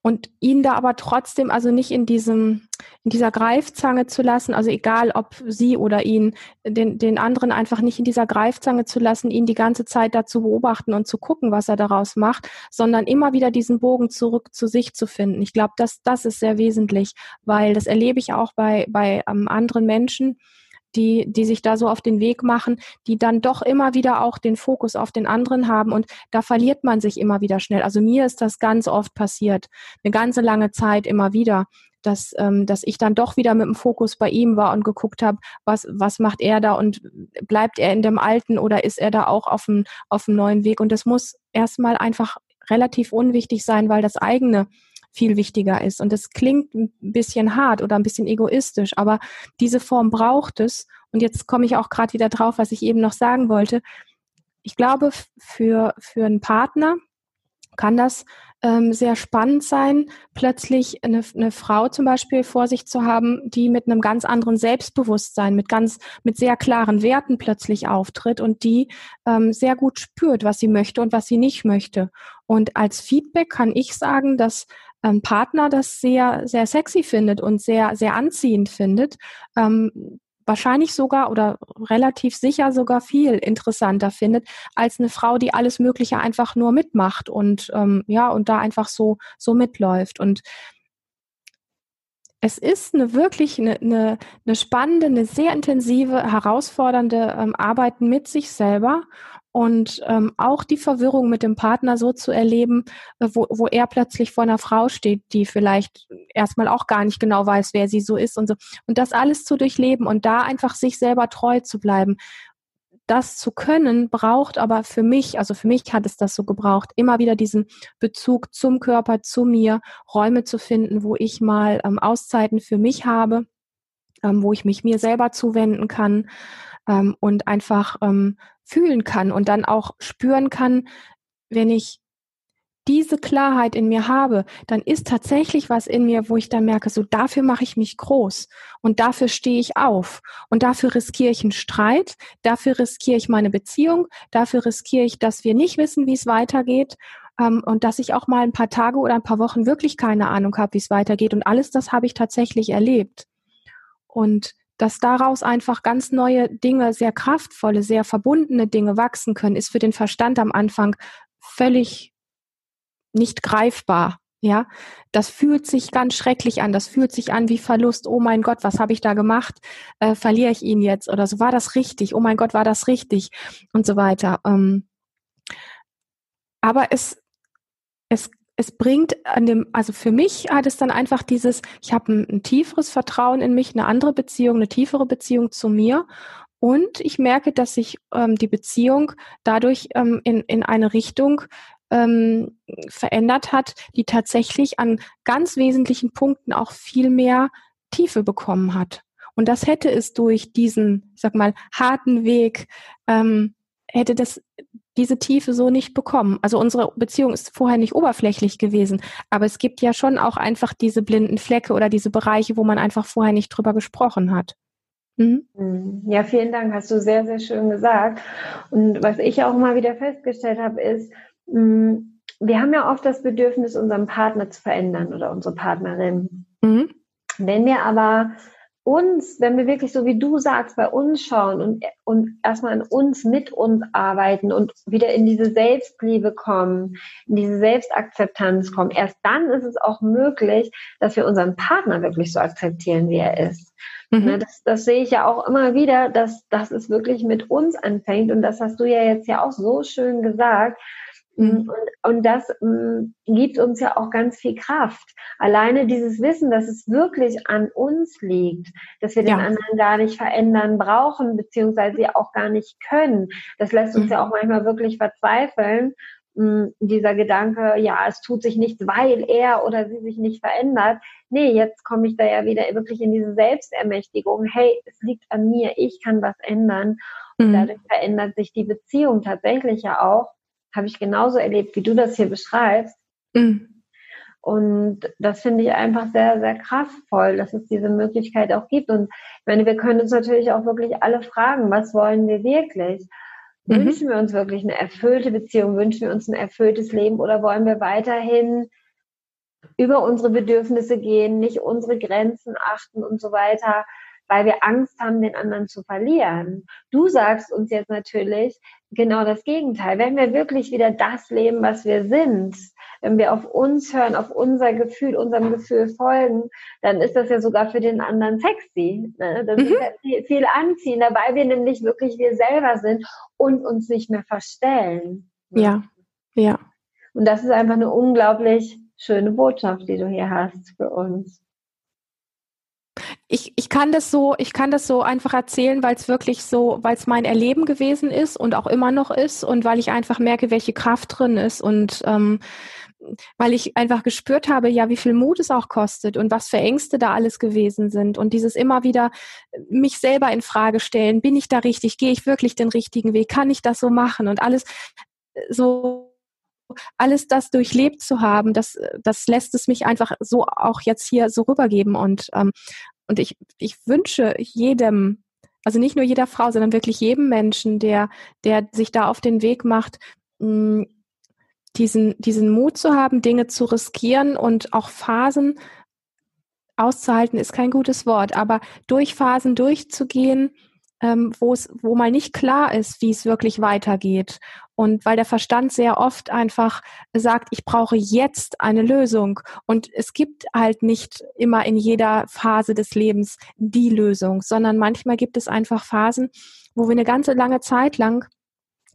B: und ihn da aber trotzdem also nicht in diesem in dieser Greifzange zu lassen, also egal ob sie oder ihn, den, den anderen einfach nicht in dieser Greifzange zu lassen, ihn die ganze Zeit da zu beobachten und zu gucken, was er daraus macht, sondern immer wieder diesen Bogen zurück zu sich zu finden. Ich glaube, das, das ist sehr wesentlich, weil das erlebe ich auch bei, bei ähm, anderen Menschen, die, die sich da so auf den Weg machen, die dann doch immer wieder auch den Fokus auf den anderen haben und da verliert man sich immer wieder schnell. Also mir ist das ganz oft passiert, eine ganze lange Zeit immer wieder, dass, ähm, dass ich dann doch wieder mit dem Fokus bei ihm war und geguckt habe, was, was macht er da und bleibt er in dem Alten oder ist er da auch auf dem, auf dem neuen Weg? Und das muss erstmal einfach relativ unwichtig sein, weil das eigene viel wichtiger ist. Und das klingt ein bisschen hart oder ein bisschen egoistisch, aber diese Form braucht es. Und jetzt komme ich auch gerade wieder drauf, was ich eben noch sagen wollte. Ich glaube, für, für einen Partner kann das ähm, sehr spannend sein, plötzlich eine, eine Frau zum Beispiel vor sich zu haben, die mit einem ganz anderen Selbstbewusstsein, mit ganz, mit sehr klaren Werten plötzlich auftritt und die ähm, sehr gut spürt, was sie möchte und was sie nicht möchte. Und als Feedback kann ich sagen, dass ein Partner das sehr, sehr sexy findet und sehr, sehr anziehend findet, ähm, wahrscheinlich sogar oder relativ sicher sogar viel interessanter findet als eine Frau, die alles Mögliche einfach nur mitmacht und ähm, ja und da einfach so so mitläuft. Und es ist eine wirklich eine, eine, eine spannende, eine sehr intensive, herausfordernde ähm, Arbeit mit sich selber und ähm, auch die Verwirrung mit dem Partner so zu erleben, äh, wo, wo er plötzlich vor einer Frau steht, die vielleicht erstmal auch gar nicht genau weiß, wer sie so ist und so. Und das alles zu durchleben und da einfach sich selber treu zu bleiben. Das zu können, braucht aber für mich, also für mich hat es das so gebraucht, immer wieder diesen Bezug zum Körper, zu mir, Räume zu finden, wo ich mal ähm, Auszeiten für mich habe, ähm, wo ich mich mir selber zuwenden kann ähm, und einfach ähm, fühlen kann und dann auch spüren kann, wenn ich diese Klarheit in mir habe, dann ist tatsächlich was in mir, wo ich dann merke, so dafür mache ich mich groß und dafür stehe ich auf und dafür riskiere ich einen Streit, dafür riskiere ich meine Beziehung, dafür riskiere ich, dass wir nicht wissen, wie es weitergeht ähm, und dass ich auch mal ein paar Tage oder ein paar Wochen wirklich keine Ahnung habe, wie es weitergeht und alles das habe ich tatsächlich erlebt. Und dass daraus einfach ganz neue Dinge, sehr kraftvolle, sehr verbundene Dinge wachsen können, ist für den Verstand am Anfang völlig nicht greifbar. Ja, das fühlt sich ganz schrecklich an. Das fühlt sich an wie Verlust. Oh mein Gott, was habe ich da gemacht? Äh, verliere ich ihn jetzt oder so? War das richtig? Oh mein Gott, war das richtig? Und so weiter. Ähm, aber es, es, es bringt an dem, also für mich hat es dann einfach dieses, ich habe ein, ein tieferes Vertrauen in mich, eine andere Beziehung, eine tiefere Beziehung zu mir und ich merke, dass sich ähm, die Beziehung dadurch ähm, in, in eine Richtung ähm, verändert hat, die tatsächlich an ganz wesentlichen Punkten auch viel mehr Tiefe bekommen hat. Und das hätte es durch diesen, ich sag mal, harten Weg, ähm, hätte das diese Tiefe so nicht bekommen. Also unsere Beziehung ist vorher nicht oberflächlich gewesen, aber es gibt ja schon auch einfach diese blinden Flecke oder diese Bereiche, wo man einfach vorher nicht drüber gesprochen hat.
A: Mhm. mhm. Ja, vielen Dank, hast du sehr, sehr schön gesagt. Und was ich auch mal wieder festgestellt habe, ist, Mm, wir haben ja oft das Bedürfnis, unseren Partner zu verändern oder unsere Partnerin. Mhm. Wenn wir aber uns, wenn wir wirklich so wie du sagst, bei uns schauen und, und erstmal an uns, mit uns arbeiten und wieder in diese Selbstliebe kommen, in diese Selbstakzeptanz kommen, erst dann ist es auch möglich, dass wir unseren Partner wirklich so akzeptieren, wie er ist. Mhm. Ne, das, das sehe ich ja auch immer wieder, dass, dass es wirklich mit uns anfängt und das hast du ja jetzt ja auch so schön gesagt, Mhm. Und, und das ähm, gibt uns ja auch ganz viel Kraft. Alleine dieses Wissen, dass es wirklich an uns liegt, dass wir ja. den anderen gar nicht verändern brauchen, beziehungsweise auch gar nicht können, das lässt uns mhm. ja auch manchmal wirklich verzweifeln. Ähm, dieser Gedanke, ja, es tut sich nichts, weil er oder sie sich nicht verändert. Nee, jetzt komme ich da ja wieder wirklich in diese Selbstermächtigung. Hey, es liegt an mir, ich kann was ändern. Und mhm. dadurch verändert sich die Beziehung tatsächlich ja auch habe ich genauso erlebt, wie du das hier beschreibst. Mhm. Und das finde ich einfach sehr, sehr kraftvoll, dass es diese Möglichkeit auch gibt. Und ich meine, wir können uns natürlich auch wirklich alle fragen, was wollen wir wirklich? Mhm. Wünschen wir uns wirklich eine erfüllte Beziehung? Wünschen wir uns ein erfülltes Leben? Oder wollen wir weiterhin über unsere Bedürfnisse gehen, nicht unsere Grenzen achten und so weiter? weil wir Angst haben, den anderen zu verlieren. Du sagst uns jetzt natürlich genau das Gegenteil. Wenn wir wirklich wieder das leben, was wir sind, wenn wir auf uns hören, auf unser Gefühl, unserem Gefühl folgen, dann ist das ja sogar für den anderen sexy. Ne? Das mhm. ist ja viel, viel anziehender, weil wir nämlich wirklich wir selber sind und uns nicht mehr verstellen.
B: Ne? Ja, ja.
A: Und das ist einfach eine unglaublich schöne Botschaft, die du hier hast für uns
B: ich, ich kann das so, ich kann das so einfach erzählen, weil es wirklich so, weil es mein Erleben gewesen ist und auch immer noch ist und weil ich einfach merke, welche Kraft drin ist und ähm, weil ich einfach gespürt habe, ja, wie viel Mut es auch kostet und was für Ängste da alles gewesen sind und dieses immer wieder mich selber in Frage stellen, bin ich da richtig, gehe ich wirklich den richtigen Weg, kann ich das so machen und alles so alles das durchlebt zu haben, das, das lässt es mich einfach so auch jetzt hier so rübergeben und ähm, und ich, ich wünsche jedem, also nicht nur jeder Frau, sondern wirklich jedem Menschen, der, der sich da auf den Weg macht, mm, diesen, diesen Mut zu haben, Dinge zu riskieren und auch Phasen auszuhalten, ist kein gutes Wort, aber durch Phasen durchzugehen, ähm, wo es, wo mal nicht klar ist, wie es wirklich weitergeht. Und weil der Verstand sehr oft einfach sagt, ich brauche jetzt eine Lösung. Und es gibt halt nicht immer in jeder Phase des Lebens die Lösung, sondern manchmal gibt es einfach Phasen, wo wir eine ganze lange Zeit lang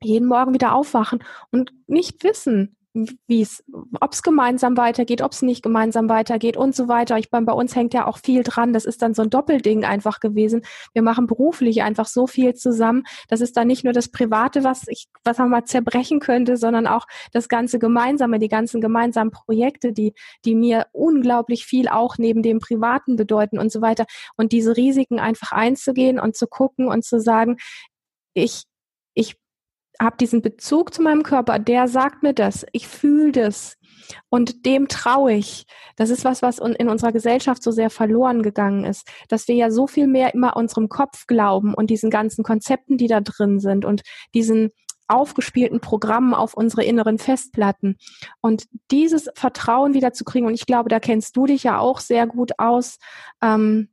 B: jeden Morgen wieder aufwachen und nicht wissen, wie es, ob es gemeinsam weitergeht, ob es nicht gemeinsam weitergeht und so weiter. Ich bei uns hängt ja auch viel dran. Das ist dann so ein Doppelding einfach gewesen. Wir machen beruflich einfach so viel zusammen. Das ist dann nicht nur das Private, was ich, was man mal zerbrechen könnte, sondern auch das ganze Gemeinsame, die ganzen gemeinsamen Projekte, die, die mir unglaublich viel auch neben dem Privaten bedeuten und so weiter. Und diese Risiken einfach einzugehen und zu gucken und zu sagen, ich habe diesen Bezug zu meinem Körper, der sagt mir das, ich fühle das und dem traue ich. Das ist was, was in unserer Gesellschaft so sehr verloren gegangen ist, dass wir ja so viel mehr immer unserem Kopf glauben und diesen ganzen Konzepten, die da drin sind und diesen aufgespielten Programmen auf unsere inneren Festplatten. Und dieses Vertrauen wieder zu kriegen, und ich glaube, da kennst du dich ja auch sehr gut aus, ähm,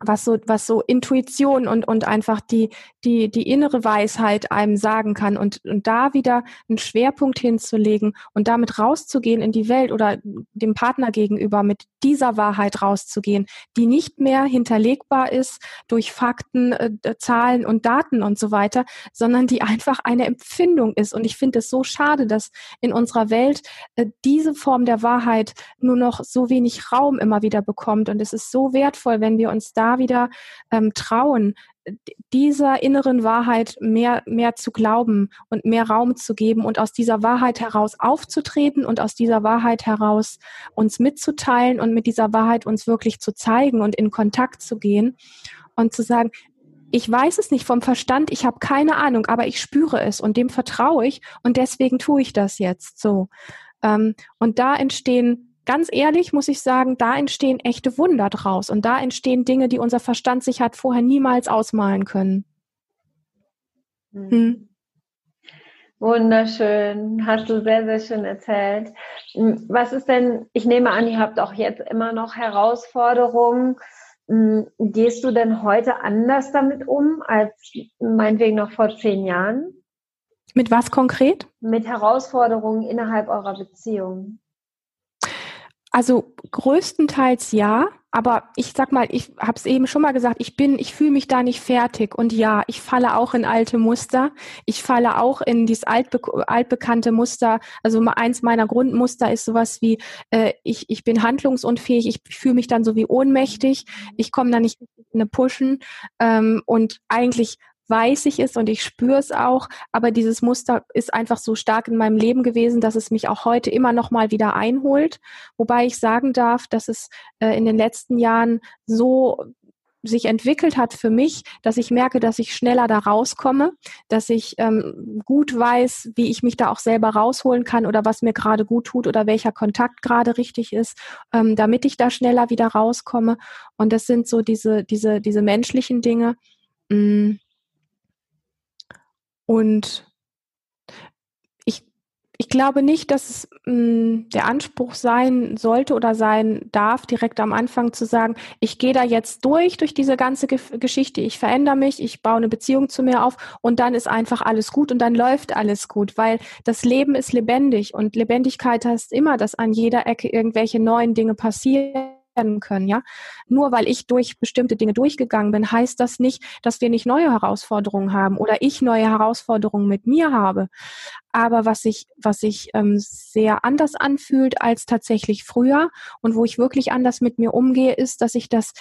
B: was so, was so Intuition und, und einfach die, die, die innere Weisheit einem sagen kann und, und da wieder einen Schwerpunkt hinzulegen und damit rauszugehen in die Welt oder dem Partner gegenüber mit dieser Wahrheit rauszugehen, die nicht mehr hinterlegbar ist durch Fakten, äh, Zahlen und Daten und so weiter, sondern die einfach eine Empfindung ist. Und ich finde es so schade, dass in unserer Welt äh, diese Form der Wahrheit nur noch so wenig Raum immer wieder bekommt. Und es ist so wertvoll, wenn wir uns da wieder ähm, trauen, dieser inneren Wahrheit mehr, mehr zu glauben und mehr Raum zu geben und aus dieser Wahrheit heraus aufzutreten und aus dieser Wahrheit heraus uns mitzuteilen und mit dieser Wahrheit uns wirklich zu zeigen und in Kontakt zu gehen und zu sagen, ich weiß es nicht vom Verstand, ich habe keine Ahnung, aber ich spüre es und dem vertraue ich und deswegen tue ich das jetzt so. Ähm, und da entstehen ganz ehrlich muss ich sagen, da entstehen echte Wunder draus und da entstehen Dinge, die unser Verstand sich hat vorher niemals ausmalen können.
A: Hm. hm. Wunderschön, hast du sehr, sehr schön erzählt. Hm, was ist denn, ich nehme an, ihr habt auch jetzt immer noch Herausforderungen. Hm, gehst du denn heute anders damit um als meinetwegen noch vor zehn Jahren?
B: Mit was konkret?
A: Mit Herausforderungen innerhalb eurer Beziehung.
B: Also größtenteils ja, aber ich sag mal, ich habe es eben schon mal gesagt, ich bin, ich fühle mich da nicht fertig und ja, ich falle auch in alte Muster. Ich falle auch in dieses altbe altbekannte Muster. Also eins meiner Grundmuster ist sowas wie äh, ich ich bin handlungsunfähig, ich fühle mich dann so wie ohnmächtig, ich komme da nicht in eine Pushen ähm, und eigentlich weiß ich es und ich spüre es auch, aber dieses Muster ist einfach so stark in meinem Leben gewesen, dass es mich auch heute immer noch mal wieder einholt. Wobei ich sagen darf, dass es äh, in den letzten Jahren so sich entwickelt hat für mich, dass ich merke, dass ich schneller da rauskomme, dass ich ähm, gut weiß, wie ich mich da auch selber rausholen kann oder was mir gerade gut tut oder welcher Kontakt gerade richtig ist, ähm, damit ich da schneller wieder rauskomme. Und das sind so diese, diese, diese menschlichen Dinge. Mm, und ich, ich glaube nicht, dass es mh, hm, der Anspruch sein sollte oder sein darf, direkt am Anfang zu sagen, ich gehe da jetzt durch, durch diese ganze Ge Geschichte, ich verändere mich, ich baue eine Beziehung zu mir auf und dann ist einfach alles gut und dann läuft alles gut, weil das Leben ist lebendig und Lebendigkeit heißt immer, dass an jeder Ecke irgendwelche neuen Dinge passieren werden können, ja. Nur weil ich durch bestimmte Dinge durchgegangen bin, heißt das nicht, dass wir nicht neue Herausforderungen haben oder ich neue Herausforderungen mit mir habe. Aber was sich, was sich ähm, sehr anders anfühlt als tatsächlich früher und wo ich wirklich anders mit mir umgehe, ist, dass ich das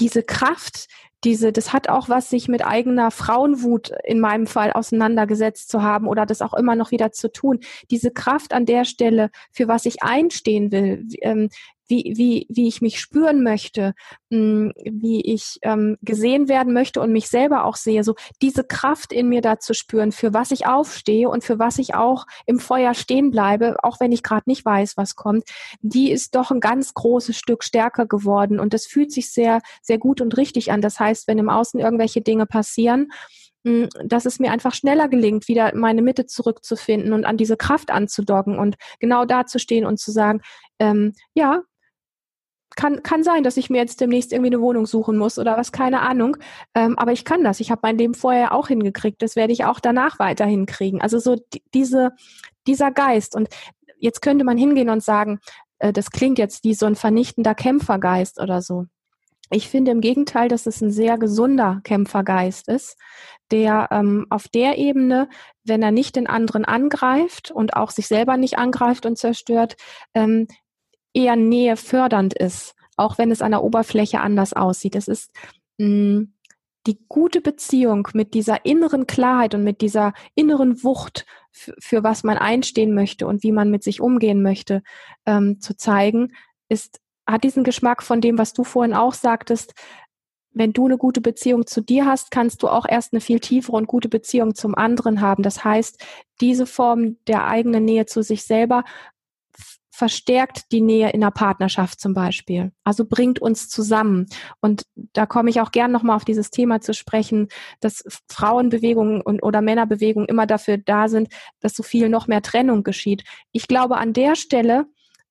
B: diese Kraft, diese, das hat auch was, sich mit eigener Frauenwut in meinem Fall auseinandergesetzt zu haben oder das auch immer noch wieder zu tun. Diese Kraft an der Stelle, für was ich einstehen will, ähm, wie, wie, wie ich mich spüren möchte, hm, wie ich ähm, gesehen werden möchte und mich selber auch sehe. So diese Kraft in mir da zu spüren, für was ich aufstehe und für was ich auch im Feuer stehen bleibe, auch wenn ich gerade nicht weiß, was kommt, die ist doch ein ganz großes Stück stärker geworden. Und das fühlt sich sehr, sehr gut und richtig an. Das heißt, wenn im Außen irgendwelche Dinge passieren, hm, dass es mir einfach schneller gelingt, wieder meine Mitte zurückzufinden und an diese Kraft anzudocken und genau da zu stehen und zu sagen, ähm, ja, kann, kann sein, dass ich mir jetzt demnächst irgendwie eine Wohnung suchen muss oder was, keine Ahnung. Ähm, aber ich kann das. Ich habe mein Leben vorher auch hingekriegt. Das werde ich auch danach weiterhin kriegen. Also so die, diese, dieser Geist. Und jetzt könnte man hingehen und sagen, äh, das klingt jetzt wie so ein vernichtender Kämpfergeist oder so. Ich finde im Gegenteil, dass es ein sehr gesunder Kämpfergeist ist, der ähm, auf der Ebene, wenn er nicht den anderen angreift und auch sich selber nicht angreift und zerstört, ähm, eher Nähe fördernd ist, auch wenn es an der Oberfläche anders aussieht. Es ist mh, mm, die gute Beziehung mit dieser inneren Klarheit und mit dieser inneren Wucht, für was man einstehen möchte und wie man mit sich umgehen möchte, ähm, zu zeigen, ist, hat diesen Geschmack von dem, was du vorhin auch sagtest, wenn du eine gute Beziehung zu dir hast, kannst du auch erst eine viel tiefere und gute Beziehung zum anderen haben. Das heißt, diese Form der eigenen Nähe zu sich selber verstärkt die Nähe in der Partnerschaft zum Beispiel. Also bringt uns zusammen. Und da komme ich auch gern nochmal auf dieses Thema zu sprechen, dass Frauenbewegungen und, oder Männerbewegungen immer dafür da sind, dass so viel noch mehr Trennung geschieht. Ich glaube, an der Stelle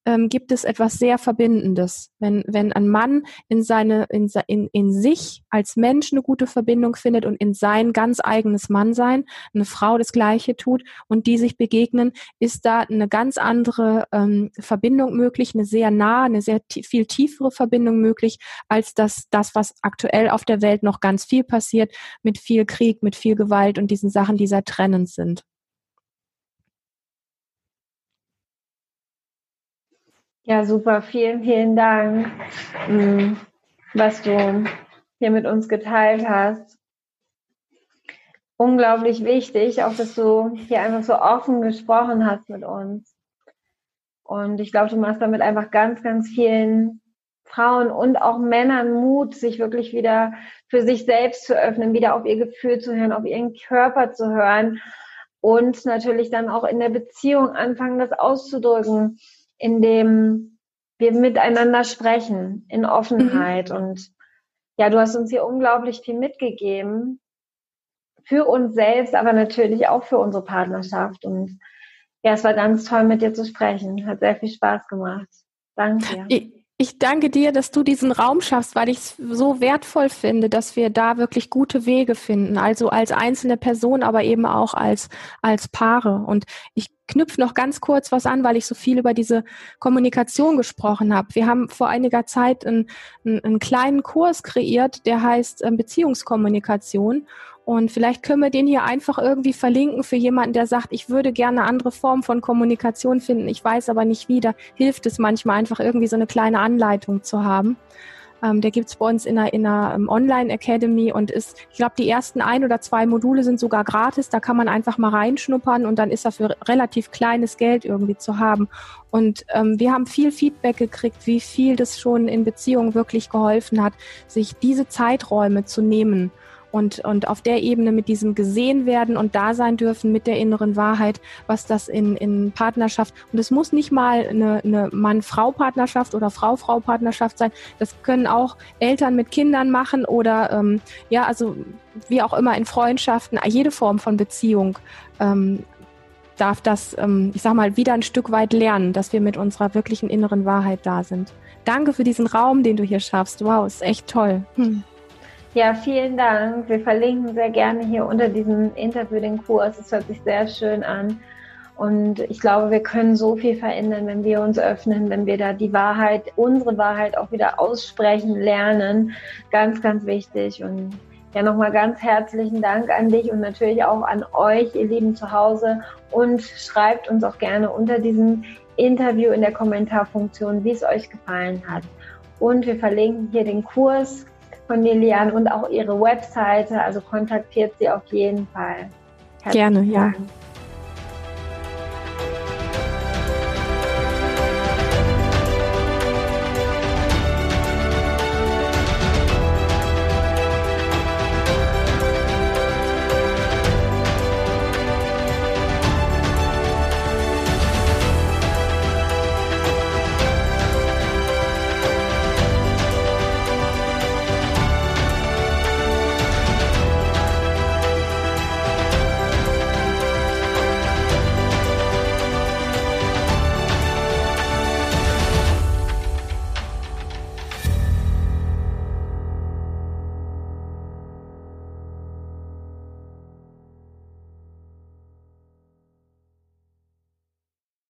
B: ähm, gibt es etwas sehr Verbindendes. Wenn, wenn ein Mann in seine, in, in, in sich als Mensch eine gute Verbindung findet und in sein ganz eigenes Mannsein eine Frau das Gleiche tut und die sich begegnen, ist da eine ganz andere ähm, Verbindung möglich, eine sehr nahe, eine sehr viel tiefere Verbindung möglich, als das, das, was aktuell auf der Welt noch ganz viel passiert, mit viel Krieg, mit viel Gewalt und diesen Sachen, die sehr trennend sind.
A: Ja, super. Vielen, vielen Dank, mm, was du hier mit uns geteilt hast. Unglaublich wichtig, auch dass du hier einfach so offen gesprochen hast mit uns. Und ich glaube, du machst damit einfach ganz, ganz vielen Frauen und auch Männern Mut, sich wirklich wieder für sich selbst zu öffnen, wieder auf ihr Gefühl zu hören, auf ihren Körper zu hören und natürlich dann auch in der Beziehung anfangen, das auszudrücken in dem wir miteinander sprechen, in Offenheit. Mhm. Und ja, du hast uns hier unglaublich viel mitgegeben für uns selbst, aber natürlich auch für unsere Partnerschaft. Und ja, es war ganz toll, mit dir zu sprechen. Hat sehr viel Spaß gemacht. Danke
B: dir. Ich danke dir, dass du diesen Raum schaffst, weil ich es so wertvoll finde, dass wir da wirklich gute Wege finden. Also als einzelne Person, aber eben auch als, als Paare. Und ich knüpfe noch ganz kurz was an, weil ich so viel über diese Kommunikation gesprochen habe. Wir haben vor einiger Zeit einen, einen kleinen Kurs kreiert, der heißt ähm, Beziehungskommunikation. Und vielleicht können wir den hier einfach irgendwie verlinken für jemanden, der sagt, ich würde gerne andere Form von Kommunikation finden, ich weiß aber nicht wie. Da hilft es manchmal einfach irgendwie so eine kleine Anleitung zu haben. Ähm, der gibt's bei uns in einer, in einer ähm, Online-Academy und ist, ich glaube, die ersten ein oder zwei Module sind sogar gratis. Da kann man einfach mal reinschnuppern und dann ist er für relativ kleines Geld irgendwie zu haben. Und ähm, wir haben viel Feedback gekriegt, wie viel das schon in Beziehungen wirklich geholfen hat, sich diese Zeiträume zu nehmen und, und auf der Ebene mit diesem gesehen werden und da sein dürfen mit der inneren Wahrheit, was das in, in Partnerschaft, und es muss nicht mal eine, eine Mann-Frau-Partnerschaft oder Frau-Frau-Partnerschaft sein, das können auch Eltern mit Kindern machen oder ähm, ja, also wie auch immer in Freundschaften, jede Form von Beziehung ähm, darf das, ähm, ich sag mal, wieder ein Stück weit lernen, dass wir mit unserer wirklichen inneren Wahrheit da sind. Danke für diesen Raum, den du hier schaffst. Wow, ist echt toll. Hm.
A: Ja, vielen Dank. Wir verlinken sehr gerne hier unter diesem Interview den Kurs. Es hört sich sehr schön an. Und ich glaube, wir können so viel verändern, wenn wir uns öffnen, wenn wir da die Wahrheit, unsere Wahrheit auch wieder aussprechen lernen. Ganz, ganz wichtig. Und ja, nochmal ganz herzlichen Dank an dich und natürlich auch an euch, ihr Lieben zu Hause. Und schreibt uns auch gerne unter diesem Interview in der Kommentarfunktion, wie es euch gefallen hat. Und wir verlinken hier den Kurs von Lilian und auch ihre Webseite. Also kontaktiert sie auf jeden Fall.
B: Herzlichen Gerne, Dank. ja.